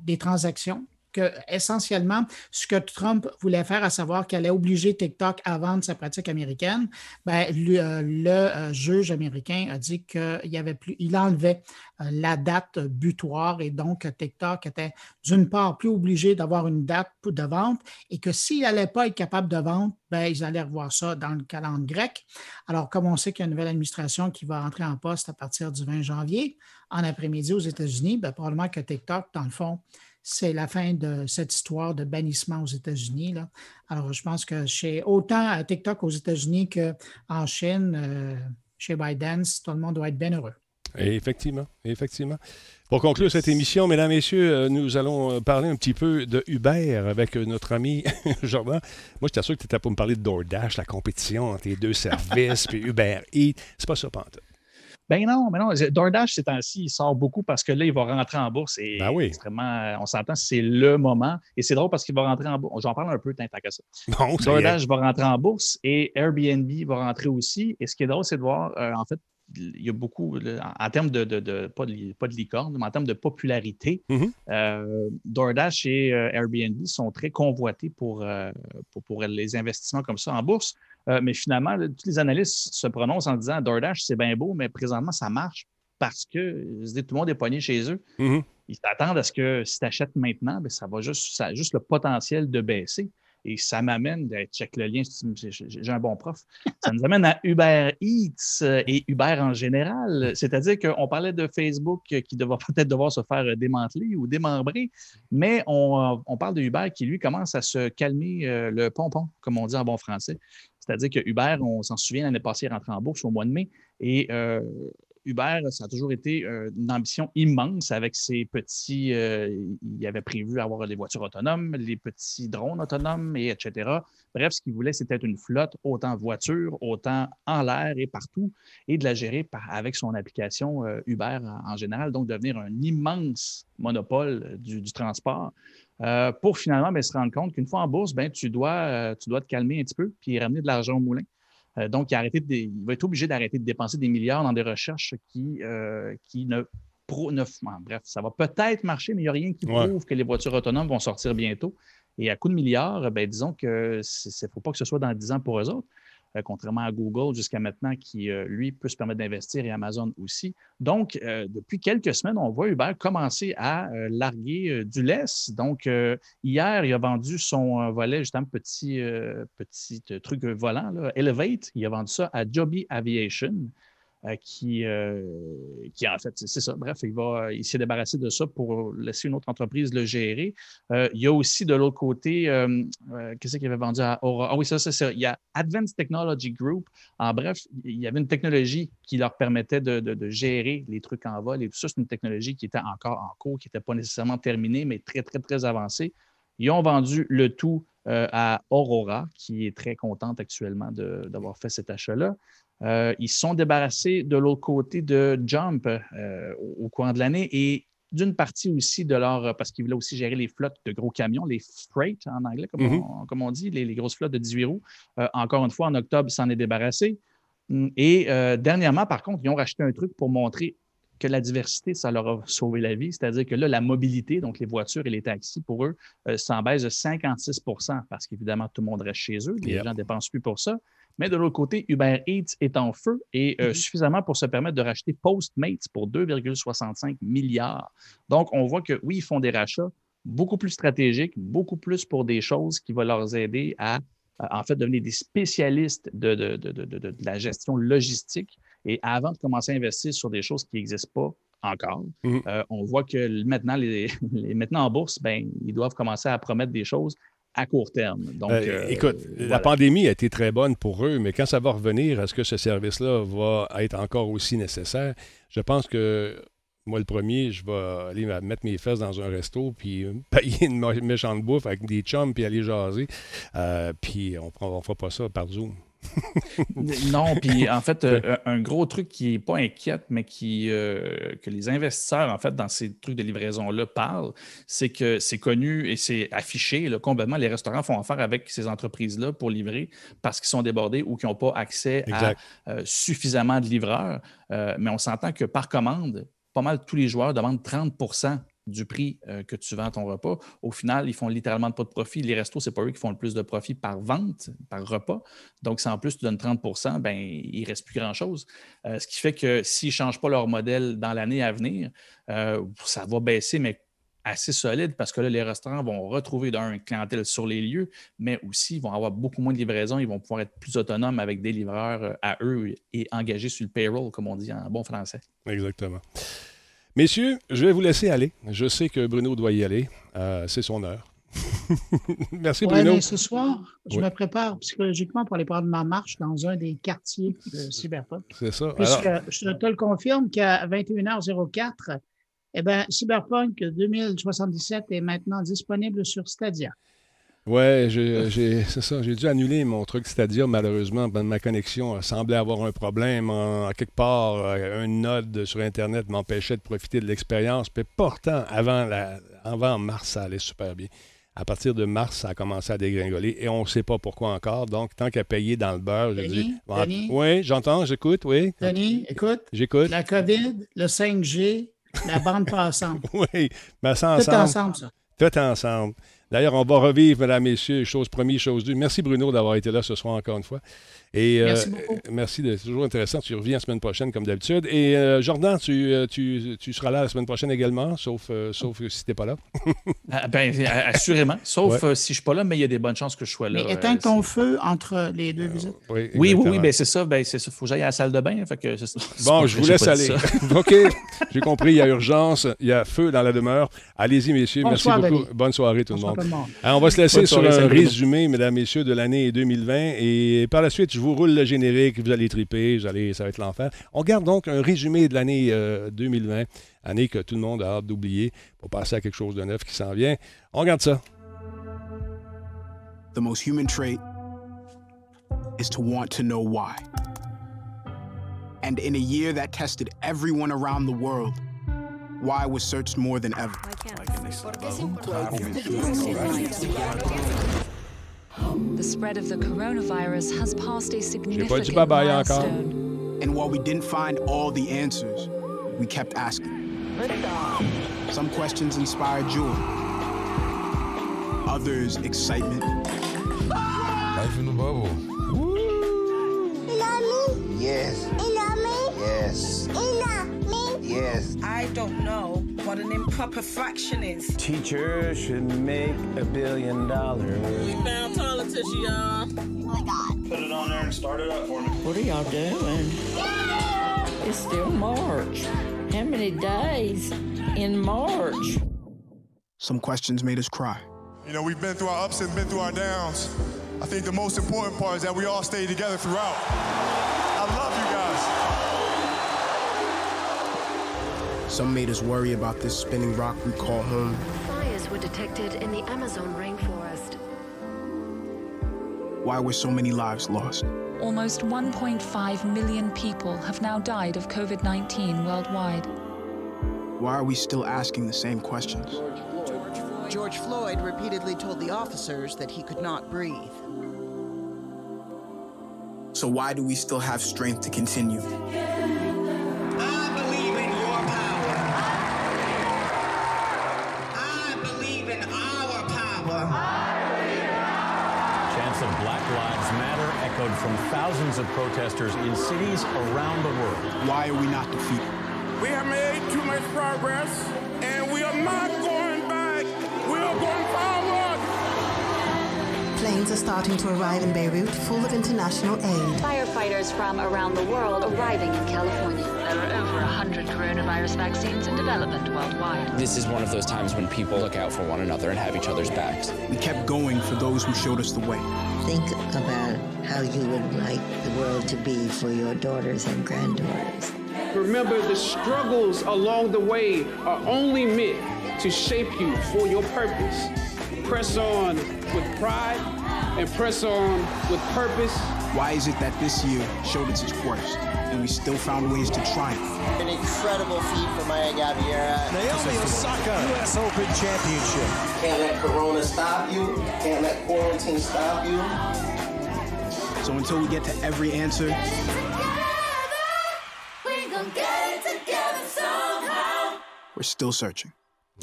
des transactions que essentiellement, ce que Trump voulait faire, à savoir qu'elle allait obliger TikTok à vendre sa pratique américaine, ben, euh, le, euh, juge américain a dit qu'il avait plus, il enlevait euh, la date butoir et donc TikTok était d'une part plus obligé d'avoir une date de vente et que s'il n'allait pas être capable de vendre, ben, ils allaient revoir ça dans le calendrier grec. Alors, comme on sait qu'il y a une nouvelle administration qui va entrer en poste à partir du 20 janvier, en après-midi aux États-Unis, ben, probablement que TikTok, dans le fond, c'est la fin de cette histoire de bannissement aux États-Unis. Alors, je pense que chez autant à TikTok aux États-Unis qu'en Chine, euh, chez Biden, tout le monde doit être bien heureux. effectivement, effectivement. Pour conclure cette émission, mesdames, messieurs, euh, nous allons euh, parler un petit peu de Uber avec notre ami (laughs) Jordan. Moi, j'étais sûr que tu étais pour me parler de DoorDash, la compétition entre les deux services, (laughs) puis Uber Eats. C'est pas ça, Pante. Ben non, mais non. DoorDash, ces temps-ci, il sort beaucoup parce que là, il va rentrer en bourse. Et Ben oui. extrêmement, on s'entend, c'est le moment. Et c'est drôle parce qu'il va rentrer en bourse. J'en parle un peu, tant qu'à ça. Non. DoorDash va rentrer en bourse et Airbnb va rentrer aussi. Et ce qui est drôle, c'est de voir, euh, en fait, il y a beaucoup, en termes de, de- de- pas, de, pas de licorne, mais en termes de popularité, Mhm. euh, DoorDash et euh, Airbnb sont très convoités pour, euh, pour, pour les investissements comme ça en bourse. Euh, mais finalement, là, tous les analystes se prononcent en disant DoorDash, c'est bien beau, mais présentement, ça marche parce que je dis, tout le monde est poigné chez eux. Mhm. Ils s'attendent à ce que si tu achètes maintenant, ben, ça va juste, ça a juste le potentiel de baisser. Et ça m'amène, ben, check le lien, j'ai un bon prof, ça nous amène à Uber Eats euh, et Uber en général. C'est-à-dire qu'on parlait de Facebook qui va peut-être devoir se faire euh, démanteler ou démembrer, mais on, parle de Uber qui, lui, commence à se calmer euh, le pompon, comme on dit en bon français. C'est-à-dire que Uber, on s'en souvient, l'année passée, est rentré en bourse au mois de mai. Et Uber, ça a toujours été euh, une ambition immense avec ses petits. euh, il avait prévu avoir des voitures autonomes, les petits drones autonomes, et etc. Bref, ce qu'il voulait, c'était une flotte, autant voiture, autant en l'air et partout, et de la gérer avec son application euh, Uber en, général, donc devenir un immense monopole du, transport. pour finalement ben, se rendre compte qu'une fois en bourse, ben, tu, dois, tu dois te calmer un petit peu puis ramener de l'argent au moulin. Euh, donc, il, a arrêté de il va être obligé d'arrêter de dépenser des milliards dans des recherches qui, euh, qui ne, pro- Bref, ça va peut-être marcher, mais il n'y a rien qui Ouais. prouve que les voitures autonomes vont sortir bientôt. Et à coup de milliards, ben, disons que ne faut pas que ce soit dans 10 ans pour eux autres. Euh, contrairement à Google jusqu'à maintenant, qui, euh, lui, peut se permettre d'investir et Amazon aussi. Donc, euh, depuis quelques semaines, on voit Uber commencer à larguer du lest. Donc, hier, il a vendu son volet, justement, petit, petit truc volant, Elevate. Il a vendu ça à Joby Aviation. Euh, qui, euh, qui, en fait, c'est ça. Bref, il, il s'est débarrassé de ça pour laisser une autre entreprise le gérer. Euh, il y a aussi de l'autre côté, qu'est-ce qu'il avait vendu à Aura? Ah oui, ça, c'est ça. Il y a Advanced Technology Group. En bref, il y avait une technologie qui leur permettait de, gérer les trucs en vol et tout ça. C'est une technologie qui était encore en cours, qui n'était pas nécessairement terminée, mais très, très, très avancée. Ils ont vendu le tout à Aurora, qui est très contente actuellement d'avoir fait cet achat-là. Euh, ils sont débarrassés de l'autre côté de Jump euh, au, au courant de l'année et d'une partie aussi de leur, parce qu'ils voulaient aussi gérer les flottes de gros camions, les freight en anglais, comme, Mhm. on, comme on dit, les, les grosses flottes de 18 roues. Euh, encore une fois, en octobre, ils s'en est débarrassé. Hum, Et euh, dernièrement, par contre, ils ont racheté un truc pour montrer que la diversité, ça leur a sauvé la vie. C'est-à-dire que là, la mobilité, donc les voitures et les taxis, pour eux, euh, s'en baisse de 56% parce qu'évidemment, tout le monde reste chez eux. Les Yep. gens ne dépensent plus pour ça. Mais de l'autre côté, Uber Eats est en feu et euh, suffisamment pour se permettre de racheter Postmates pour 2,65 milliards. Donc, on voit que oui, ils font des rachats beaucoup plus stratégiques, beaucoup plus pour des choses qui vont leur aider à, à, en fait, devenir des spécialistes de, de- de- de- la gestion logistique. Et avant de commencer à investir sur des choses qui n'existent pas encore, Mhm. euh, on voit que maintenant, les, (laughs) les- maintenant en bourse, ben, ils doivent commencer à promettre des choses à court terme. Donc, Euh, euh, écoute, la pandémie a été très bonne pour eux, mais quand ça va revenir, est-ce que ce service-là va être encore aussi nécessaire? Je pense que moi, le premier, je vais aller me mettre mes fesses dans un resto, puis (laughs) payer une méchante bouffe avec des chums, puis aller jaser. Euh, puis on ne fera pas ça par Zoom. (laughs) Non, puis en fait, euh, un gros truc qui n'est pas inquiète, mais qui, euh, que les investisseurs, en fait, dans ces trucs de livraison-là parlent, c'est que c'est connu et c'est affiché là, complètement. Les restaurants font affaire avec ces entreprises-là pour livrer parce qu'ils sont débordés ou qu'ils n'ont pas accès Exact. à euh, suffisamment de livreurs. Mais on s'entend que par commande, pas mal tous les joueurs demandent 30 du prix euh, que tu vends ton repas. Au final, ils font littéralement pas de profit. Les restos, c'est pas eux qui font le plus de profit par vente, par repas. Donc, si en plus tu donnes 30% ben, il reste plus grand-chose. Euh, ce qui fait que s'ils ne changent pas leur modèle dans l'année à venir, euh, ça va baisser, mais assez solide parce que là, les restaurants vont retrouver d'un une clientèle sur les lieux, mais aussi vont avoir beaucoup moins de livraisons. Ils vont pouvoir être plus autonomes avec des livreurs à eux et engagés sur le payroll, comme on dit en bon français. Exactement. Messieurs, je vais vous laisser aller. Je sais que Bruno doit y aller. Euh, c'est son heure. (laughs) Merci, Ouais, Bruno. mais ce soir, je Oui. me prépare psychologiquement pour aller prendre ma marche dans un des quartiers de Cyberpunk. C'est ça. Puisque Alors, je te le confirme qu'à 21h04, Eh bien, Cyberpunk 2077 est maintenant disponible sur Stadia. Ouais, (laughs) c'est ça. J'ai dû annuler mon truc Stadia, malheureusement. Ma connexion semblait avoir un problème. En, quelque part, euh, un node sur Internet m'empêchait de profiter de l'expérience. Puis pourtant, avant, la, avant mars, ça allait super bien. À partir de mars, ça a commencé à dégringoler et on ne sait pas pourquoi encore. Donc, tant qu'à payer dans le beurre, je dis. Oui, j'entends, j'écoute, oui. Denis, écoute. J'écoute. La COVID, le 5G, la bande (laughs) passante. oui, mais ça ensemble. Tout ensemble, ça. Tout ensemble. D'ailleurs, on va revivre, mesdames, messieurs, chose première, chose due. Merci, Bruno, d'avoir été là ce soir encore une fois. Et, merci euh, beaucoup. merci, c'est toujours intéressant. Tu reviens la semaine prochaine, comme d'habitude. Et euh, Jordan, tu, euh, tu, tu, seras là la semaine prochaine également, sauf, sauf si tu n'es pas là. (laughs) Ah, ben, assurément. Sauf si je ne suis pas là, mais il y a des bonnes chances que je sois là. Mais éteins ton feu entre les deux visites. oui, oui, oui, ben, c'est ça. Ben, c'est ça. faut que j'aille à la salle de bain. Fait que (laughs) bon, je vous laisse aller. (laughs) OK, j'ai compris. Il y a urgence. Il y a feu dans la demeure. Allez-y, messieurs. merci beaucoup. Bonne soirée, tout le monde. On va se laisser sur un résumé, mesdames, messieurs, de l'année 2020. Et par la suite, je vous roule le générique, vous allez triper, vous allez, ça va être l'enfer. On garde donc un résumé de l'année 2020, euh, année que tout le monde a hâte d'oublier pour passer à quelque chose de neuf qui s'en vient. On regarde ça. The most human trait is to want to know why. And in a year that tested everyone around the world, why was searched more than ever. The spread of the coronavirus has passed a significant milestone. And while we didn't find all the answers, we kept asking. Some questions inspired joy, others excitement. Life in the bubble. What an improper fraction is. Teacher should make a billion dollars. We found toilet tissue, y'all. Oh my God. Put it on there and start it up for me. What are y'all doing? It's still March. How many days in March? Some questions made us cry. You know, we've been through our ups and been through our downs. I think the most important part is that we all stay together throughout. Some made us worry about this spinning rock we call home. Fires were detected in the Amazon rainforest. Why were so many lives lost? Almost 1.5 million people have now died of COVID 19 worldwide. Why are we still asking the same questions? George Floyd repeatedly told the officers that he could not breathe. So, why do we still have strength to continue? From thousands of protesters in cities around the world. Why are we not defeated? We have made too much progress, and we are not going back. We are going forward. Planes are starting to arrive in Beirut full of international aid. Firefighters from around the world arriving in California. There are over 100 coronavirus vaccines in development worldwide. This is one of those times when people look out for one another and have each other's backs. We kept going for those who showed us the way. Think about how you would like the world to be for your daughters and granddaughters. Remember, the struggles along the way are only meant to shape you for your purpose. Press on with pride and press on with purpose. Why is it that this year showed us its worst and we still found ways to triumph? An incredible feat for Maya Gaviera. Naomi Osaka, U.S. Open Championship. Can't let Corona stop you. Can't let quarantine stop you. So until we get to every answer, we're still searching.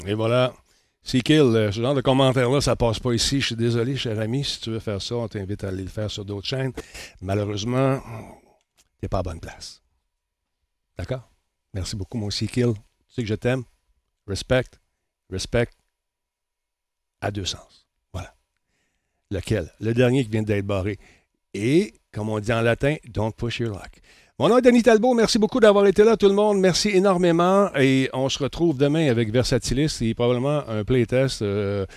Et voilà. C'est kill. Ce genre de commentaire-là, ça passe pas ici. Je suis désolé, cher ami. Si tu veux faire ça, on t'invite à aller le faire sur d'autres chaînes. Malheureusement, t'es pas à bonne place. D'accord? Merci beaucoup, mon kill. Tu sais que je t'aime. Respect. Respect. À deux sens. Voilà. Lequel? Le dernier qui vient d'être barré. Et, comme on dit en latin, don't push your luck. Mon nom est Denis Talbot. Merci beaucoup d'avoir été là, tout le monde. Merci énormément. Et on se retrouve demain avec Versatilis et probablement un playtest euh,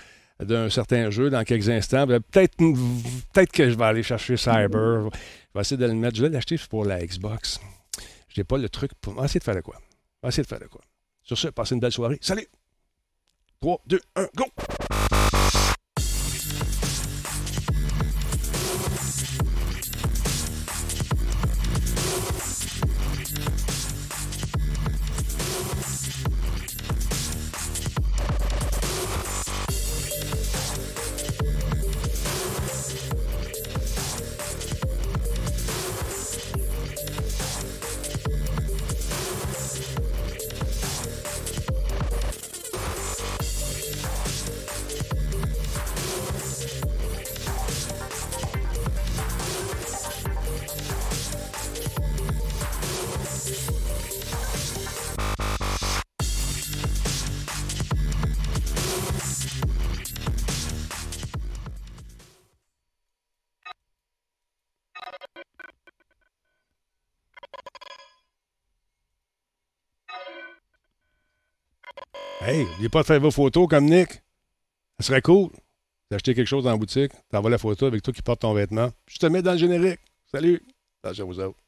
d'un certain jeu dans quelques instants. Peut-être peut que je vais aller chercher Cyber. Je vais essayer de le mettre. Je vais l'acheter pour la Xbox. Je n'ai pas le truc pour. On essayer de faire de quoi? On essayer de faire de quoi? Sur ce, passez une belle soirée. Salut! 3, 2, 1, go! Hey, n'oubliez pas de faire vos photos comme Nick. Ça serait cool d'acheter quelque chose dans la boutique, t'envoies la photo avec toi qui porte ton vêtement. Je te mets dans le générique. Salut! Attention vous autres.